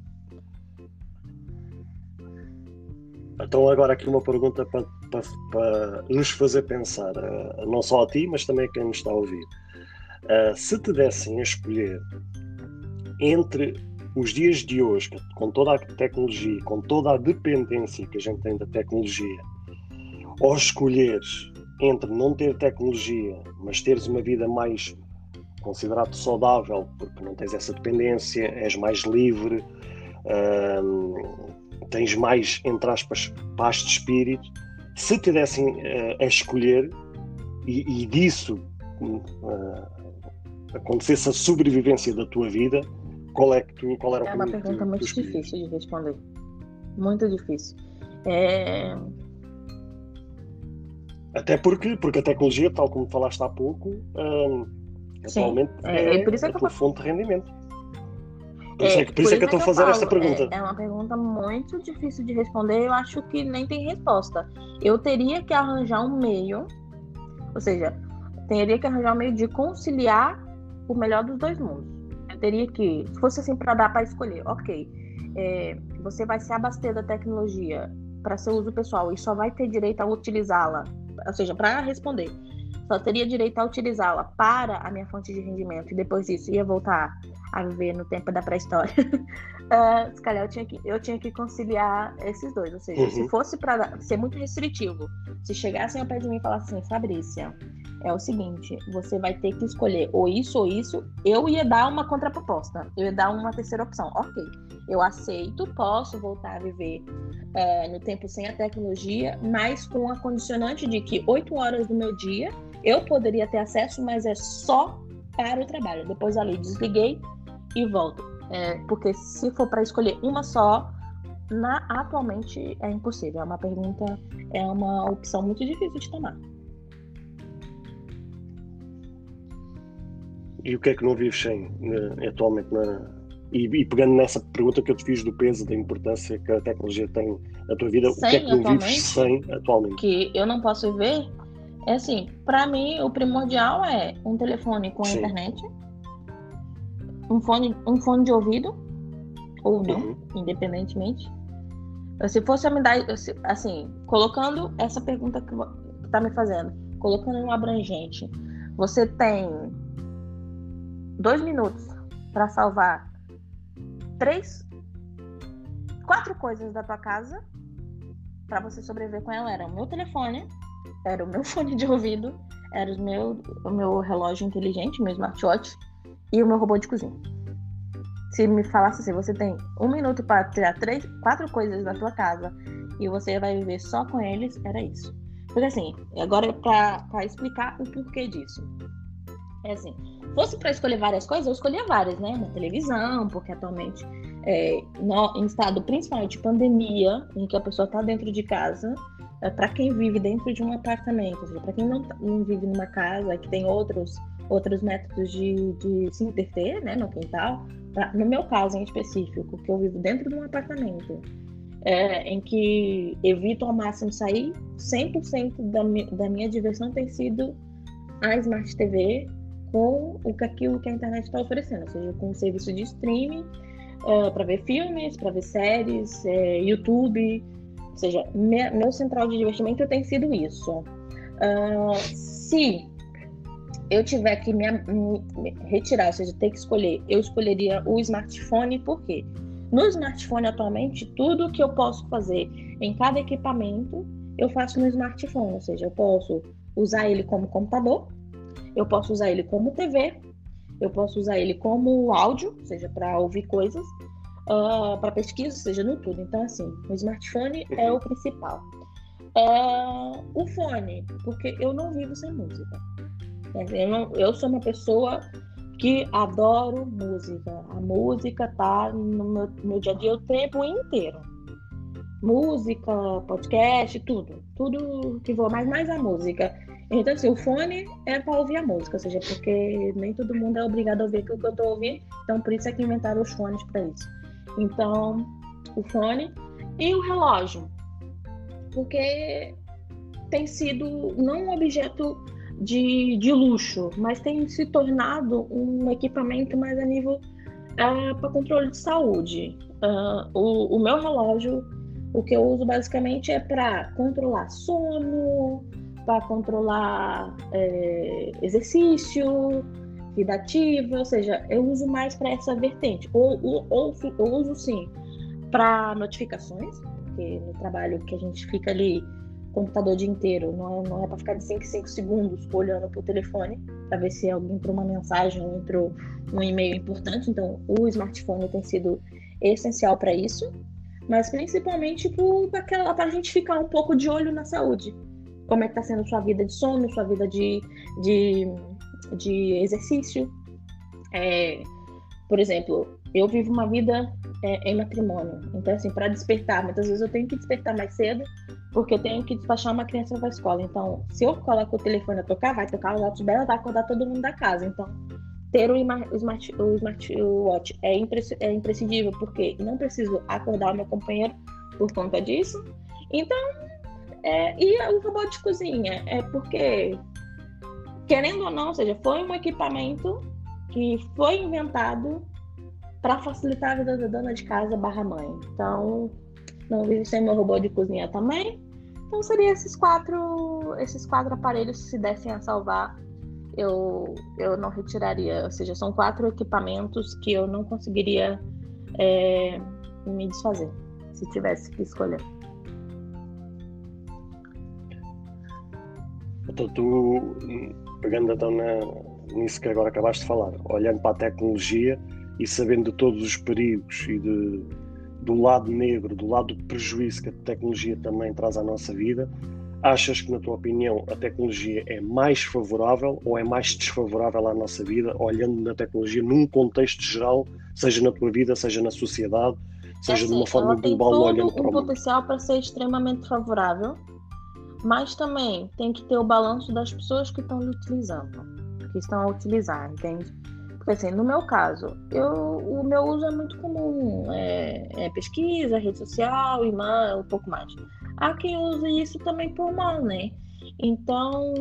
Então, agora aqui uma pergunta para, nos fazer pensar, uh, não só a ti, mas também a quem nos está a ouvir. Uh, se te dessem a escolher entre os dias de hoje, com toda a tecnologia, com toda a dependência que a gente tem da tecnologia, ou escolheres entre não ter tecnologia, mas teres uma vida mais considerado saudável, porque não tens essa dependência, és mais livre, hum, tens mais, entre aspas, paz de espírito. Se te dessem uh, a escolher e, e disso uh, acontecesse a sobrevivência da tua vida, qual é que tu, qual era o É uma pergunta muito difícil de responder. Muito difícil. É... Até porque, porque a tecnologia, tal como falaste há pouco, um, atualmente é, é, por isso é a tua fonte de rendimento. Por isso é, que, por isso é que eu estou a fazer esta pergunta. É, é, uma pergunta muito difícil de responder. Eu acho que nem tem resposta. Eu teria que arranjar um meio, ou seja, teria que arranjar um meio de conciliar o melhor dos dois mundos teria que, se fosse assim para dar para escolher, ok, é, você vai se abastecer da tecnologia para seu uso pessoal e só vai ter direito a utilizá-la, ou seja, para responder, só teria direito a utilizá-la para a minha fonte de rendimento e depois disso ia voltar a viver no tempo da pré-história. uh, se calhar eu tinha, que, eu tinha que conciliar esses dois, ou seja, uhum. se fosse para ser muito restritivo, se chegassem ao pé de mim e falassem assim, Fabrícia, é o seguinte, você vai ter que escolher ou isso ou isso, eu ia dar uma contraproposta, eu ia dar uma terceira opção. Ok, eu aceito, posso voltar a viver é, no tempo sem a tecnologia, mas com a condicionante de que oito horas do meu dia eu poderia ter acesso, mas é só para o trabalho. Depois ali desliguei e volto. É, porque se for para escolher uma só, na, atualmente é impossível. É uma pergunta, é uma opção muito difícil de tomar. E o que é que não vives sem né, atualmente na, e, e, pegando nessa pergunta que eu te fiz do peso, da importância que a tecnologia tem na tua vida, sem, o que é que não vives sem atualmente? Que eu não posso viver? É assim, para mim o primordial é um telefone com Sim. internet, um fone, um fone de ouvido, ou não, uhum. independentemente. Se fosse a me dar, assim, colocando essa pergunta que, que tá me fazendo, colocando um abrangente, você tem dois minutos para salvar três, quatro coisas da tua casa para você sobreviver com ela. Era o meu telefone, era o meu fone de ouvido, era o meu, o meu relógio inteligente, meu smartwatch e o meu robô de cozinha. Se me falasse assim, você tem um minuto para tirar três, quatro coisas da tua casa e você vai viver só com eles, era isso. Porque assim, agora para explicar o porquê disso. É assim, fosse para escolher várias coisas, eu escolhia várias, né? Na televisão, porque atualmente, é, no, em estado principalmente de pandemia, em que a pessoa está dentro de casa, é, para quem vive dentro de um apartamento, para quem não, não, vive numa casa que tem outros, outros métodos de, de se entreter, né, no quintal, pra, no meu caso em específico, que eu vivo dentro de um apartamento, é, em que evito ao máximo sair, 100% da, mi, da minha diversão tem sido a Smart TV com o que aquilo que a internet está oferecendo, ou seja, com o serviço de streaming é, para ver filmes, para ver séries, é, YouTube, ou seja, me, meu central de divertimento tem sido isso. Uh, se eu tiver que me, me, retirar, ou seja, ter que escolher, eu escolheria o smartphone, por quê? No smartphone atualmente, tudo que eu posso fazer em cada equipamento, eu faço no smartphone, ou seja, eu posso usar ele como computador, eu posso usar ele como TV, eu posso usar ele como áudio, seja para ouvir coisas, uh, ah, para pesquisa, seja no tudo. Então, assim, o smartphone é o principal. Uh, o fone, porque eu não vivo sem música. Eu, não, eu sou uma pessoa que adoro música. A música tá no meu, meu dia a dia o tempo inteiro. Música, podcast, tudo. Tudo que for, mas mais a música. Então, assim, o fone é para ouvir a música, ou seja, porque nem todo mundo é obrigado a ouvir o que eu estou ouvindo, então por isso é que inventaram os fones para isso. Então, o fone e o relógio, porque tem sido não um objeto de, de luxo, mas tem se tornado um equipamento mais a nível uh, para controle de saúde. Uh, o, o meu relógio, o que eu uso basicamente é para controlar sono, para controlar é, exercício, vida ativa, ou seja, eu uso mais para essa vertente. Ou, ou, ou eu uso sim para notificações, porque no trabalho que a gente fica ali computador o dia inteiro, não é, não é para ficar de 5 em 5 segundos olhando para o telefone para ver se alguém entrou uma mensagem ou entrou um e-mail importante. Então, o smartphone tem sido essencial para isso, mas principalmente para a gente ficar um pouco de olho na saúde como é que está sendo sua vida de sono, sua vida de, de, de exercício. É, por exemplo, eu vivo uma vida é, em matrimônio. Então, assim, para despertar, muitas vezes eu tenho que despertar mais cedo, porque eu tenho que despachar uma criança para a escola. Então, se eu coloco o telefone a tocar, vai tocar o altos dela, vai acordar todo mundo da casa. Então, ter o, smart, o smartwatch é, é imprescindível, porque não preciso acordar o meu companheiro por conta disso. Então, é, e o robô de cozinha é porque, querendo ou não, ou seja, foi um equipamento que foi inventado para facilitar a vida da dona de casa barra mãe. Então, não vive sem meu robô de cozinha também. Então, seria esses quatro, esses quatro aparelhos se dessem a salvar, eu, eu não retiraria. Ou seja, são quatro equipamentos que eu não conseguiria é, me desfazer se tivesse que escolher. Então, tu, pegando então na, nisso que agora acabaste de falar, olhando para a tecnologia e sabendo de todos os perigos e de, do lado negro, do lado do prejuízo que a tecnologia também traz à nossa vida, achas que, na tua opinião, a tecnologia é mais favorável ou é mais desfavorável à nossa vida, olhando na tecnologia num contexto geral, seja na tua vida, seja na sociedade, seja é assim, de uma forma global, olhando para o mundo? potencial para ser extremamente favorável, mas também tem que ter o balanço das pessoas que estão utilizando, que estão a utilizar, entende? Assim, no meu caso, eu, o meu uso é muito comum, é, é pesquisa, rede social, imã, um pouco mais. Há quem use isso também por mal, né? Então,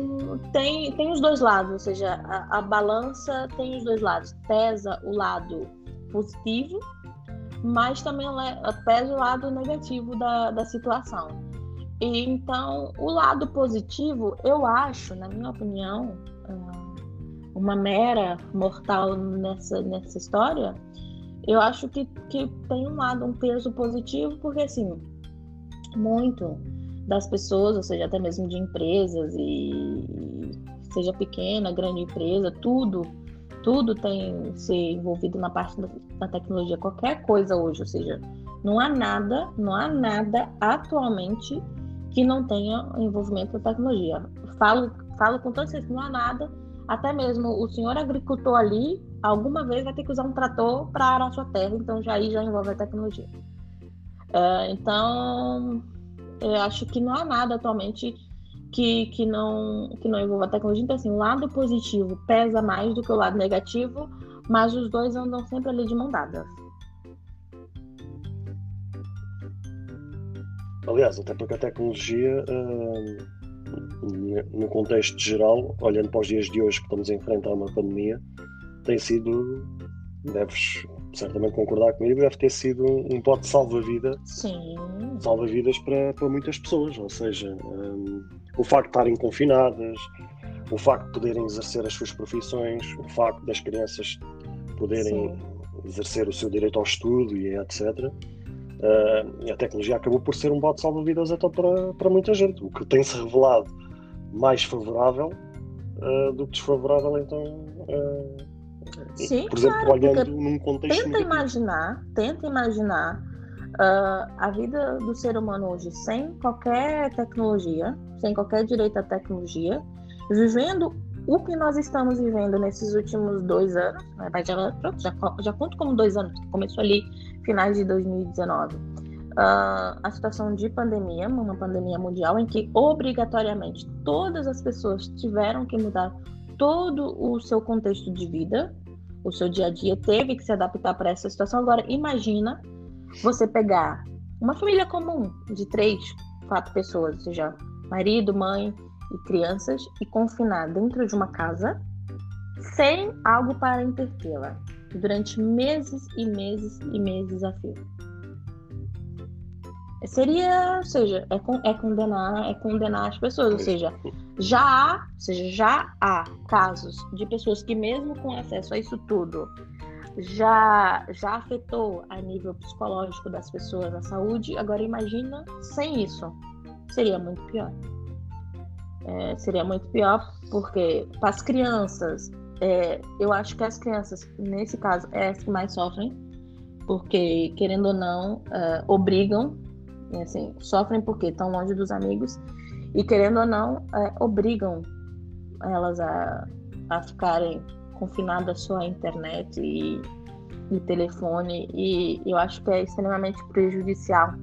tem, tem os dois lados, ou seja, a, a balança tem os dois lados. Pesa o lado positivo, mas também pesa o lado negativo da, da situação. E, então, o lado positivo, eu acho, na minha opinião, uma mera mortal nessa, nessa história, eu acho que, que tem um lado, um peso positivo, porque assim, muito das pessoas, ou seja, até mesmo de empresas, e seja pequena, grande empresa, tudo, tudo tem se envolvido na parte da, da tecnologia, qualquer coisa hoje, ou seja, não há nada, não há nada atualmente que não tenha envolvimento com tecnologia. Falo, falo com certeza que não há nada até mesmo o senhor agricultor ali, alguma vez vai ter que usar um trator para arar sua terra, então já aí já envolve a tecnologia. Uh, então, eu acho que não há nada atualmente que, que, não, que não envolva a tecnologia. Então, assim, o lado positivo pesa mais do que o lado negativo, mas os dois andam sempre ali de mão dadas. Aliás, até porque a tecnologia, uh, no contexto geral, olhando para os dias de hoje que estamos a enfrentar uma pandemia, tem sido, deves certamente concordar comigo, deve ter sido um pote salva-vida. Salva-vidas para, para muitas pessoas, ou seja, um, o facto de estarem confinadas, o facto de poderem exercer as suas profissões, o facto das crianças poderem Sim. exercer o seu direito ao estudo e etc. Uh, a tecnologia acabou por ser um bote salva-vidas até para, para muita gente, o que tem-se revelado mais favorável uh, do que desfavorável, então. Uh, Sim, por exemplo, claro, olhando num contexto. Tenta negativo. imaginar, tenta imaginar a vida do ser humano hoje sem qualquer tecnologia, sem qualquer direito à tecnologia, vivendo o que nós estamos vivendo nesses últimos dois anos, já, já, já conto como dois anos, que começou ali finais de 2019. Uh, ah, a situação de pandemia, uma pandemia mundial, em que obrigatoriamente todas as pessoas tiveram que mudar todo o seu contexto de vida, o seu dia a dia teve que se adaptar para essa situação. Agora, imagina você pegar uma família comum de três, quatro pessoas, ou seja, marido, mãe, e crianças e confinar dentro de uma casa sem algo para entretê-la durante meses e meses e meses a fio. Seria, ou seja, é, con é, condenar, é condenar as pessoas, ou seja, já há, ou seja, já há casos de pessoas que mesmo com acesso a isso tudo já já afetou a nível psicológico das pessoas a saúde. Agora imagina sem isso, seria muito pior é, seria muito pior, porque para as crianças, é, eu acho que as crianças, nesse caso, é as que mais sofrem, porque, querendo ou não, é, obrigam, assim, sofrem porque estão longe dos amigos, e, querendo ou não, é, obrigam elas a, a ficarem confinadas só à internet e, e telefone, e eu acho que é extremamente prejudicial.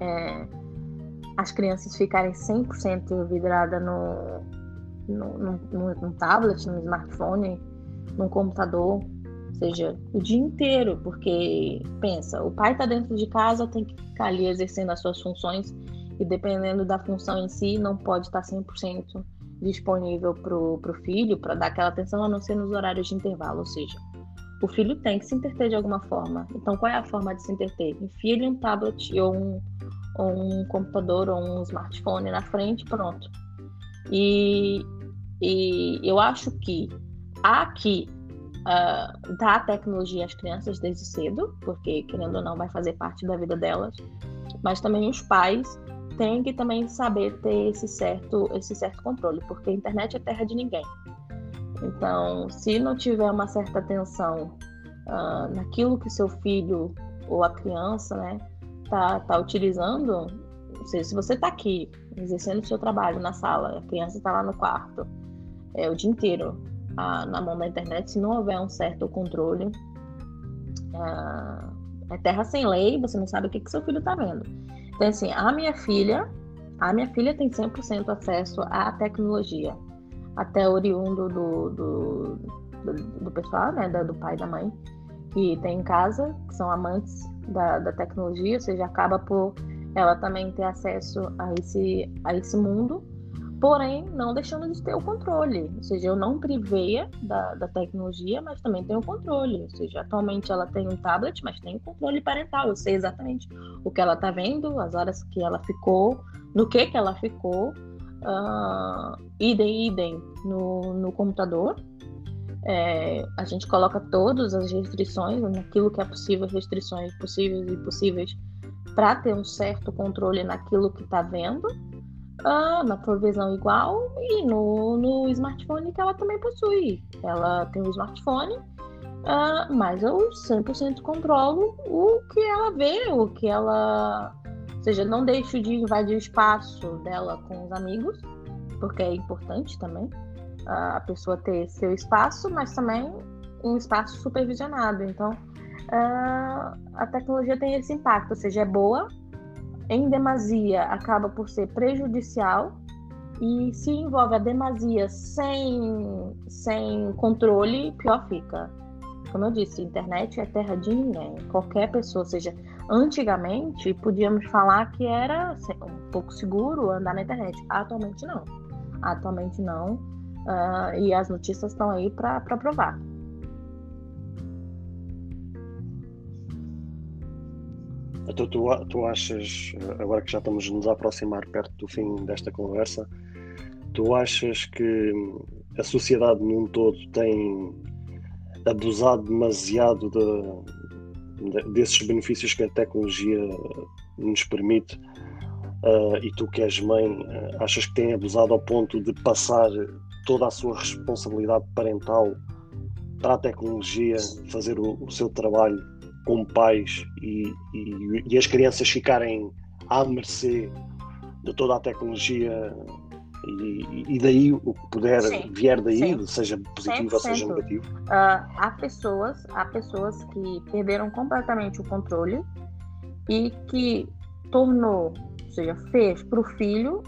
É, as crianças ficarem 100% vidradas no, no tablet, no smartphone, no computador, seja, o dia inteiro, porque pensa, o pai está dentro de casa, tem que ficar ali exercendo as suas funções e dependendo da função em si, não pode estar 100% disponível para o filho, para dar aquela atenção, a não ser nos horários de intervalo, ou seja, o filho tem que se entreter de alguma forma. Então, qual é a forma de se entreter? Enfia-lhe um tablet ou um, ou um computador ou um smartphone na frente, pronto. E, e eu acho que há que uh, dar tecnologia às crianças desde cedo, porque querendo ou não vai fazer parte da vida delas, mas também os pais têm que também saber ter esse certo, esse certo controle, porque a internet é terra de ninguém. Então, se não tiver uma certa atenção uh, naquilo que seu filho ou a criança, né, tá, tá utilizando, ou seja, se você está aqui exercendo o seu trabalho na sala, a criança está lá no quarto é, o dia inteiro a, na mão da internet, se não houver um certo controle, é terra sem lei, você não sabe o que, que seu filho está vendo. Então, assim, a minha filha, a minha filha tem 100% acesso à tecnologia, até oriundo do, do, do, do pessoal, né, do pai e da mãe, que tem em casa, que são amantes da, da tecnologia, ou seja, acaba por ela também ter acesso a esse, a esse mundo, porém não deixando de ter o controle. Ou seja, eu não priveia da, da tecnologia, mas também tenho o controle. Ou seja, atualmente ela tem um tablet, mas tem o controle parental. Eu sei exatamente o que ela está vendo, as horas que ela ficou, no que, que ela ficou. Uh, idem, idem no, no computador. É, a gente coloca todas as restrições, naquilo que é possível, restrições possíveis e possíveis, para ter um certo controle naquilo que está vendo, ah, na televisão igual e no, no smartphone que ela também possui. Ela tem um smartphone, ah, mas eu 100% controlo o que ela vê, o que ela. Ou seja, não deixo de invadir o espaço dela com os amigos, porque é importante também a pessoa ter seu espaço, mas também um espaço supervisionado. Então, uh, a tecnologia tem esse impacto, ou seja, é boa, em demasia acaba por ser prejudicial e se envolve a demasia sem, sem controle, pior fica. Como eu disse, internet é terra de ninguém. Qualquer pessoa, seja, antigamente podíamos falar que era um pouco seguro andar na internet. Atualmente não. Atualmente não. Uh, e as notícias estão aí para provar. Então, tu, tu achas, agora que já estamos nos aproximar perto do fim desta conversa, tu achas que a sociedade num todo tem abusado demasiado de, de, desses benefícios que a tecnologia nos permite? Uh, e tu que és mãe, uh, achas que tem abusado ao ponto de passar toda a sua responsabilidade parental para a tecnologia, fazer o, o seu trabalho como pais e, e, e, as crianças ficarem à mercê de toda a tecnologia e, e daí o que puder sim, vier daí, sim. seja positivo 100%. ou seja negativo. Uh, há pessoas, há pessoas que perderam completamente o controle e que tornou, ou seja, fez para o filho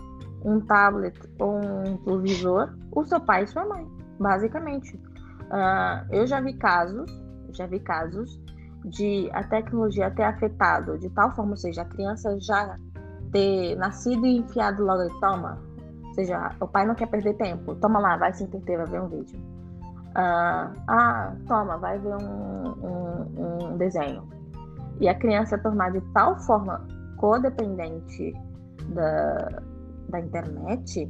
um tablet ou um televisor o seu pai e sua mãe, basicamente. Uh, eu já vi casos, já vi casos de a tecnologia ter afetado de tal forma, ou seja, a criança já ter nascido e enfiado logo e toma, ou seja, o pai não quer perder tempo, toma lá, vai se entreter, vai ver um vídeo. Uh, ah, toma, vai ver um, um, um desenho. E a criança tornar de tal forma codependente da, da internet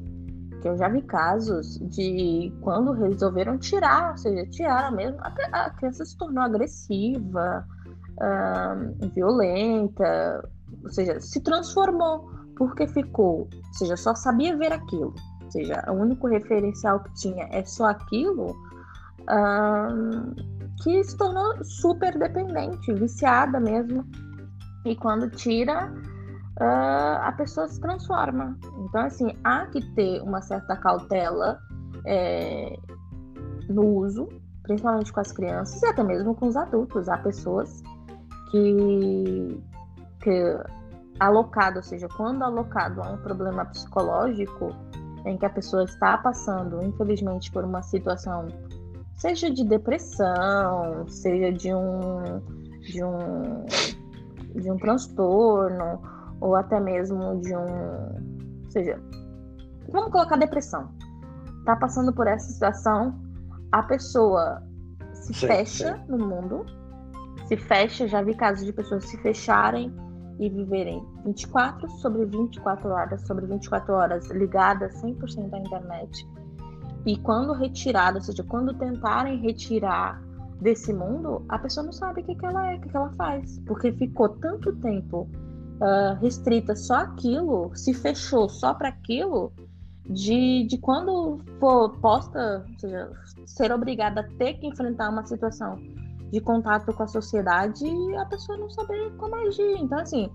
que eu já vi casos de quando resolveram tirar, ou seja, tiraram mesmo, a, criança se tornou agressiva, violenta, ou seja, se transformou porque ficou, ou seja, só sabia ver aquilo, ou seja, o único referencial que tinha é só aquilo, que se tornou super dependente, viciada mesmo, e quando tira uh, a pessoa se transforma. Então, assim, há que ter uma certa cautela é, no uso, principalmente com as crianças e até mesmo com os adultos. Há pessoas que, que alocado, ou seja, quando alocado a um problema psicológico em que a pessoa está passando, infelizmente, por uma situação, seja de depressão, seja de um de um de um transtorno ou até mesmo de um. Ou seja, vamos colocar depressão. Tá passando por essa situação, a pessoa se sim, fecha sim. no mundo, se fecha, já vi casos de pessoas se fecharem e viverem 24 sobre 24 horas, sobre 24 horas ligadas 100% à internet. E quando retirada, ou seja, quando tentarem retirar desse mundo, a pessoa não sabe o que, que ela é, o que, que ela faz, porque ficou tanto tempo uh, restrita só aquilo, se fechou só para aquilo, de, de quando for posta, ou seja, ser obrigada a ter que enfrentar uma situação de contato com a sociedade e a pessoa não saber como agir. Então, assim,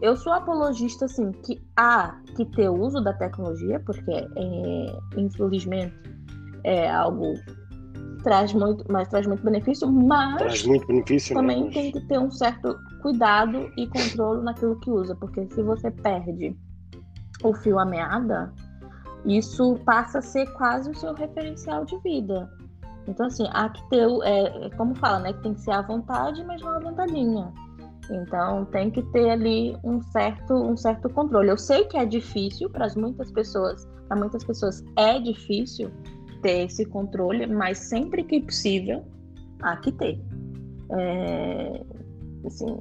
eu sou apologista, assim, que há que ter uso da tecnologia, porque, é, infelizmente, é algo traz muito, mas traz muito benefício, mas traz muito benefício, né? também né? tem que ter um certo cuidado e controle naquilo que usa, porque se você perde o fio à meada, isso passa a ser quase o seu referencial de vida. Então, assim, há que ter, é, é como fala, né? Que tem que ser à vontade, mas não à vontadinha. Então, tem que ter ali um certo, um certo controle. Eu sei que é difícil para muitas pessoas, para muitas pessoas é difícil, ter esse controle, mas sempre que possível, há que ter. É, assim,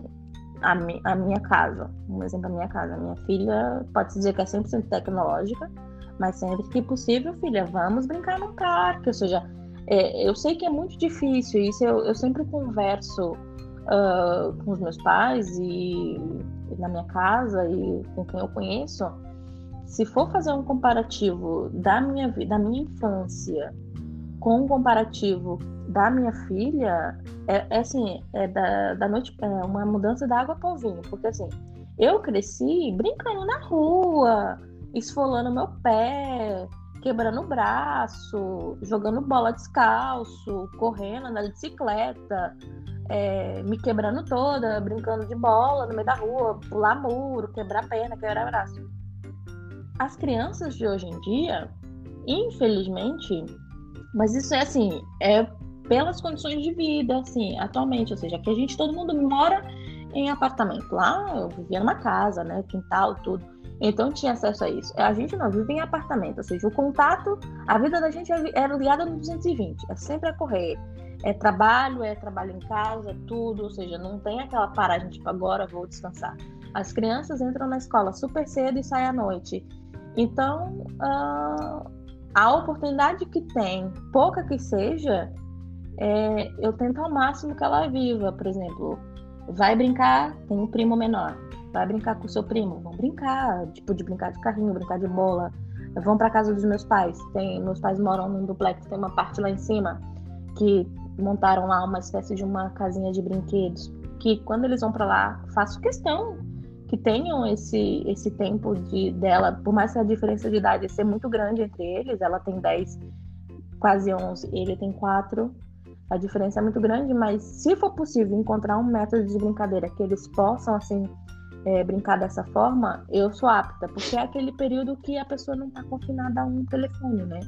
a, mi, a minha casa, um exemplo da minha casa, a minha filha pode dizer que é 100% tecnológica, mas sempre que possível, filha, vamos brincar no parque, ou seja, é, eu sei que é muito difícil, isso eu, eu sempre converso uh, com os meus pais e, e na minha casa e com quem eu conheço, se for fazer um comparativo da minha da minha infância com um comparativo da minha filha, é, é assim, é da, da noite, é uma mudança da água para o vinho, porque assim, eu cresci brincando na rua, esfolando meu pé, quebrando o braço, jogando bola descalço, correndo, de bicicleta, é, me quebrando toda, brincando de bola no meio da rua, pular muro, quebrar perna, quebrar braço. As crianças de hoje em dia, infelizmente, mas isso é assim, é pelas condições de vida, assim, atualmente, ou seja, que a gente, todo mundo mora em apartamento. Lá eu vivia numa casa, né, quintal, tudo. Então tinha acesso a isso. A gente não vive em apartamento, ou seja, o contato, a vida da gente é, é ligada no 220, é sempre a correr. É trabalho, é trabalho em casa, tudo, ou seja, não tem aquela paragem tipo agora vou descansar. As crianças entram na escola super cedo e saem à noite. Então, uh, a oportunidade que tem, pouca que seja, é, eu tento ao máximo que ela viva. Por exemplo, vai brincar, tem um primo menor, vai brincar com o seu primo, vão brincar, tipo de brincar de carrinho, brincar de bola. Vão para casa dos meus pais. Tem, meus pais moram num duplex, tem uma parte lá em cima que montaram lá uma espécie de uma casinha de brinquedos. Que quando eles vão para lá, faço questão que tenham esse, esse tempo de dela, por mais que a diferença de idade seja muito grande entre eles, ela tem 10, quase 11, ele tem 4, a diferença é muito grande, mas se for possível encontrar um método de brincadeira que eles possam, assim, é, brincar dessa forma, eu sou apta, porque é aquele período que a pessoa não está confinada a um telefone, né?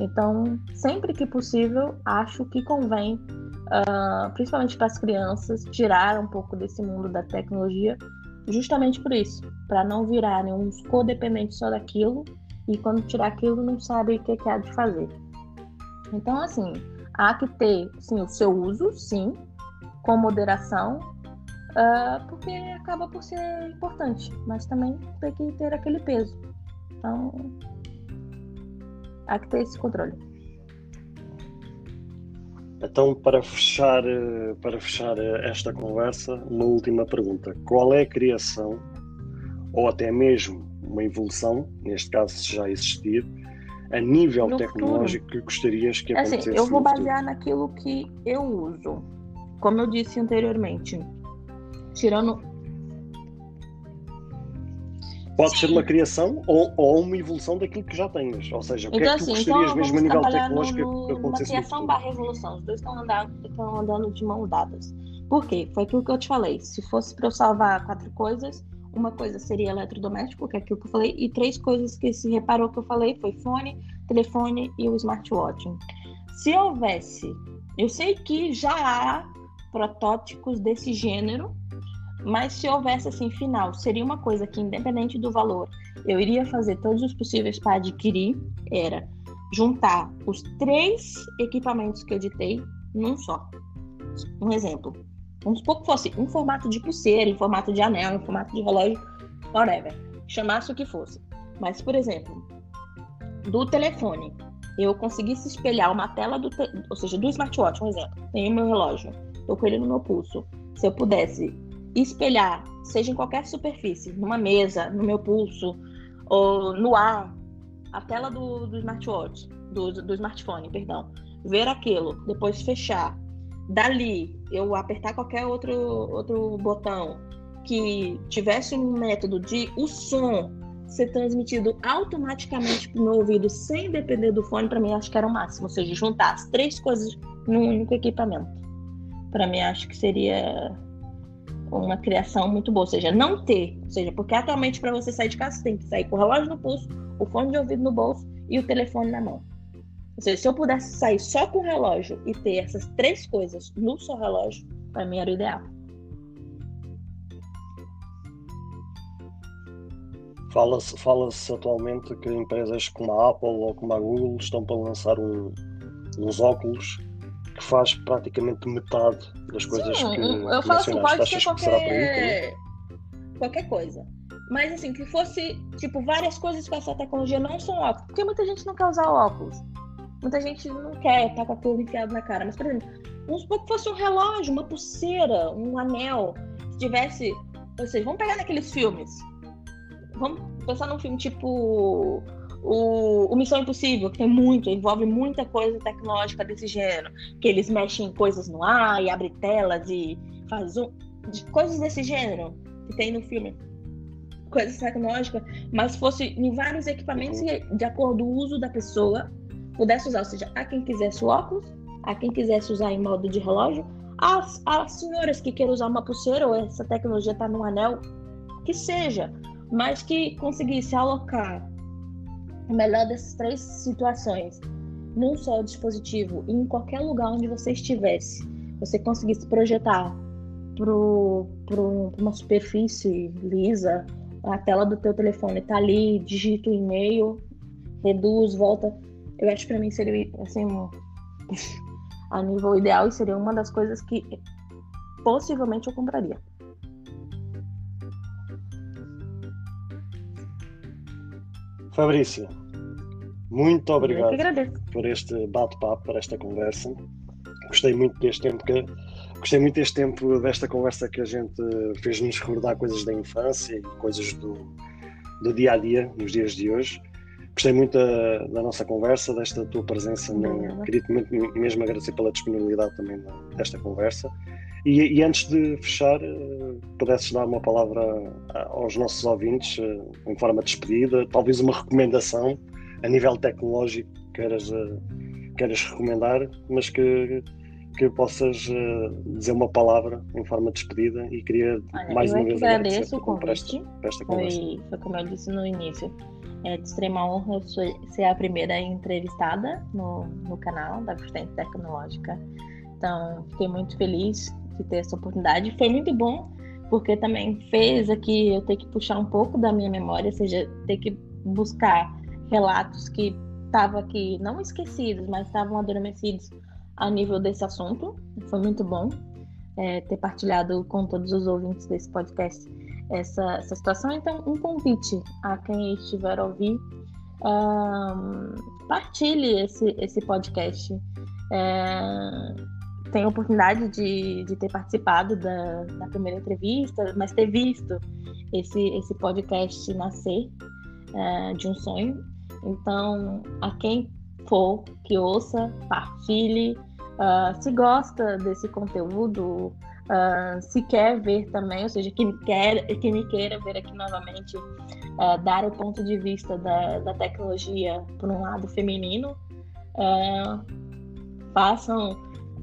Então, sempre que possível, acho que convém, uh, principalmente para as crianças, tirar um pouco desse mundo da tecnologia, justamente por isso, para não virarem uns codependentes só daquilo e quando tirar aquilo não sabe o que, que há de fazer. Então, assim, há que ter, sim, o seu uso, sim, com moderação, uh, porque acaba por ser importante, mas também tem que ter aquele peso. Então, há que ter esse controle. Então, para fechar, para fechar esta conversa, uma última pergunta. Qual é a criação, ou até mesmo uma evolução, neste caso se já existir, a nível no tecnológico futuro. que gostarias que acontecesse? Assim, eu vou basear naquilo que eu uso. Como eu disse anteriormente, tirando Pode ser uma criação ou, ou, uma evolução daquilo que já tens. Ou seja, o que então, é que tu assim, gostarias então, mesmo a nível tecnológico no, que acontecesse? Uma criação barra evolução. Os dois estão andando, estão andando de mão dadas. Por quê? Foi aquilo que eu te falei. Se fosse para eu salvar quatro coisas, uma coisa seria eletrodoméstico, que é aquilo que eu falei, e três coisas que se reparou que eu falei foi fone, telefone e o smartwatch. Se houvesse, eu sei que já há protótipos desse gênero, mas se houvesse assim final, seria uma coisa que independente do valor, eu iria fazer todos os possíveis para adquirir, era juntar os três equipamentos que eu ditei num só. Um exemplo. Vamos supor que fosse em formato de pulseira, em formato de anel, em formato de relógio, whatever. Chamasse o que fosse. Mas, por exemplo, do telefone, eu conseguisse espelhar uma tela do, te... ou seja, do smartwatch, um exemplo. Tenho meu relógio, tô com ele no meu pulso. Se eu pudesse espelhar, seja em qualquer superfície, numa mesa, no meu pulso, ou no ar, a tela do, do smartwatch, do, do smartphone, perdão, ver aquilo, depois fechar, dali eu apertar qualquer outro, outro botão que tivesse um método de o som ser transmitido automaticamente para o meu ouvido sem depender do fone, para mim acho que era o máximo. Ou seja, juntar as três coisas num único equipamento. Para mim acho que seria uma criação muito boa, ou seja, não ter, ou seja, porque atualmente para você sair de casa você tem que sair com o relógio no pulso, o fone de ouvido no bolso e o telefone na mão. Ou seja, se eu pudesse sair só com o relógio e ter essas três coisas no seu relógio, para mim era o ideal. Fala-se fala atualmente que empresas como a Apple ou como a Google estão para lançar um, uns óculos que faz praticamente metade das coisas Sim, que eu falo assim, pode ser qualquer... qualquer coisa. Mas assim, que fosse, tipo, várias coisas com essa tecnologia não são óculos. Porque muita gente não quer usar óculos. Muita gente não quer estar com aquilo enfiado na cara. Mas, por exemplo, vamos supor que fosse um relógio, uma pulseira, um anel. Se tivesse. Ou seja, vamos pegar naqueles filmes. Vamos pensar num filme tipo o, o, Missão Impossível, que tem muito, envolve muita coisa tecnológica desse gênero, que eles mexem coisas no ar e abrem telas e faz um, de coisas desse gênero que tem no filme. coisa tecnológica, mas fosse em vários equipamentos de acordo com o uso da pessoa pudesse usar, ou seja, a quem quisesse o óculos, a quem quisesse usar em modo de relógio, as, as senhoras que queiram usar uma pulseira ou essa tecnologia está no anel, que seja, mas que conseguisse alocar o melhor dessas três situações num só dispositivo e em qualquer lugar onde você estivesse, você conseguisse projetar para uma superfície lisa, a tela do teu telefone está ali, digita o e-mail, reduz, volta. Eu acho que para mim seria assim a nível ideal e seria uma das coisas que possivelmente eu compraria. Fabrício, muito obrigado por este bate-papo, por esta conversa. Gostei muito deste tempo que gostei muito deste tempo desta conversa que a gente fez-nos recordar coisas da infância e coisas do, do dia a dia nos dias de hoje. Gostei muito da, da nossa conversa, desta tua presença. No, queria muito mesmo agradecer pela disponibilidade também desta conversa. E, e antes de fechar, uh, pudesses dar uma palavra aos nossos ouvintes, uh, em forma de despedida, talvez uma recomendação a nível tecnológico que queiras, uh, queiras recomendar, mas que, que possas dizer uma palavra em forma de despedida e queria Olha, mais uma vez agradecer o convite. Para esta, para esta foi, foi como eu disse no início é de extrema honra ser a primeira entrevistada no, no canal da Vertente Tecnológica. Então, fiquei muito feliz de ter essa oportunidade. Foi muito bom, porque também fez aqui eu ter que puxar um pouco da minha memória, ou seja, ter que buscar relatos que estavam aqui, não esquecidos, mas estavam adormecidos a nível desse assunto. Foi muito bom é, ter partilhado com todos os ouvintes desse podcast essa, essa situação. Então, um convite a quem estiver a ouvir, um, partilhe esse, esse podcast. É, tenho a oportunidade de, de ter participado da, da primeira entrevista, mas ter visto esse, esse podcast nascer é, de um sonho. Então, a quem for que ouça, partilhe. Uh, se gosta desse conteúdo, Uh, se quer ver também, ou seja, que, quer, que me queira ver aqui novamente, uh, dar o ponto de vista da, da tecnologia por um lado feminino, uh, façam,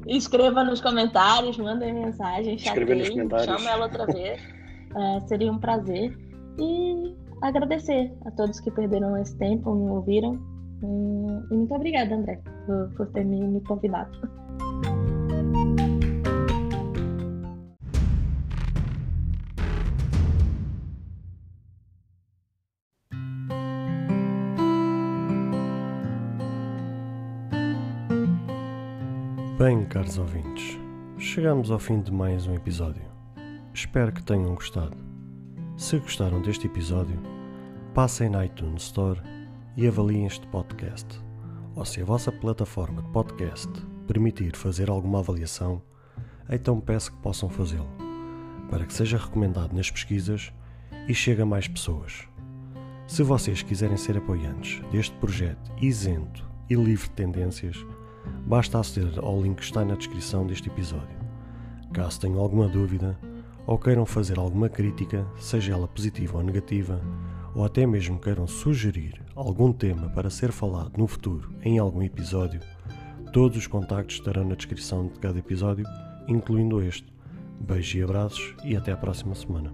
escreva nos comentários, mandem mensagem, chatei, chama ela outra vez, seria um prazer. E agradecer a todos que perderam esse tempo, me ouviram. E muito obrigada, André, por, por ter me, me convidado. Bem, caros ouvintes, chegamos ao fim de mais um episódio. Espero que tenham gostado. Se gostaram deste episódio, passem na iTunes Store e avaliem este podcast. Ou se a vossa plataforma de podcast permitir fazer alguma avaliação, então peço que possam fazê-lo, para que seja recomendado nas pesquisas e chegue a mais pessoas. Se vocês quiserem ser apoiantes deste projeto isento e livre de tendências, Basta aceder ao link que está na descrição deste episódio. Caso tenham alguma dúvida ou queiram fazer alguma crítica, seja ela positiva ou negativa, ou até mesmo queiram sugerir algum tema para ser falado no futuro em algum episódio, todos os contactos estarão na descrição de cada episódio, incluindo este. Beijos e abraços e até a próxima semana.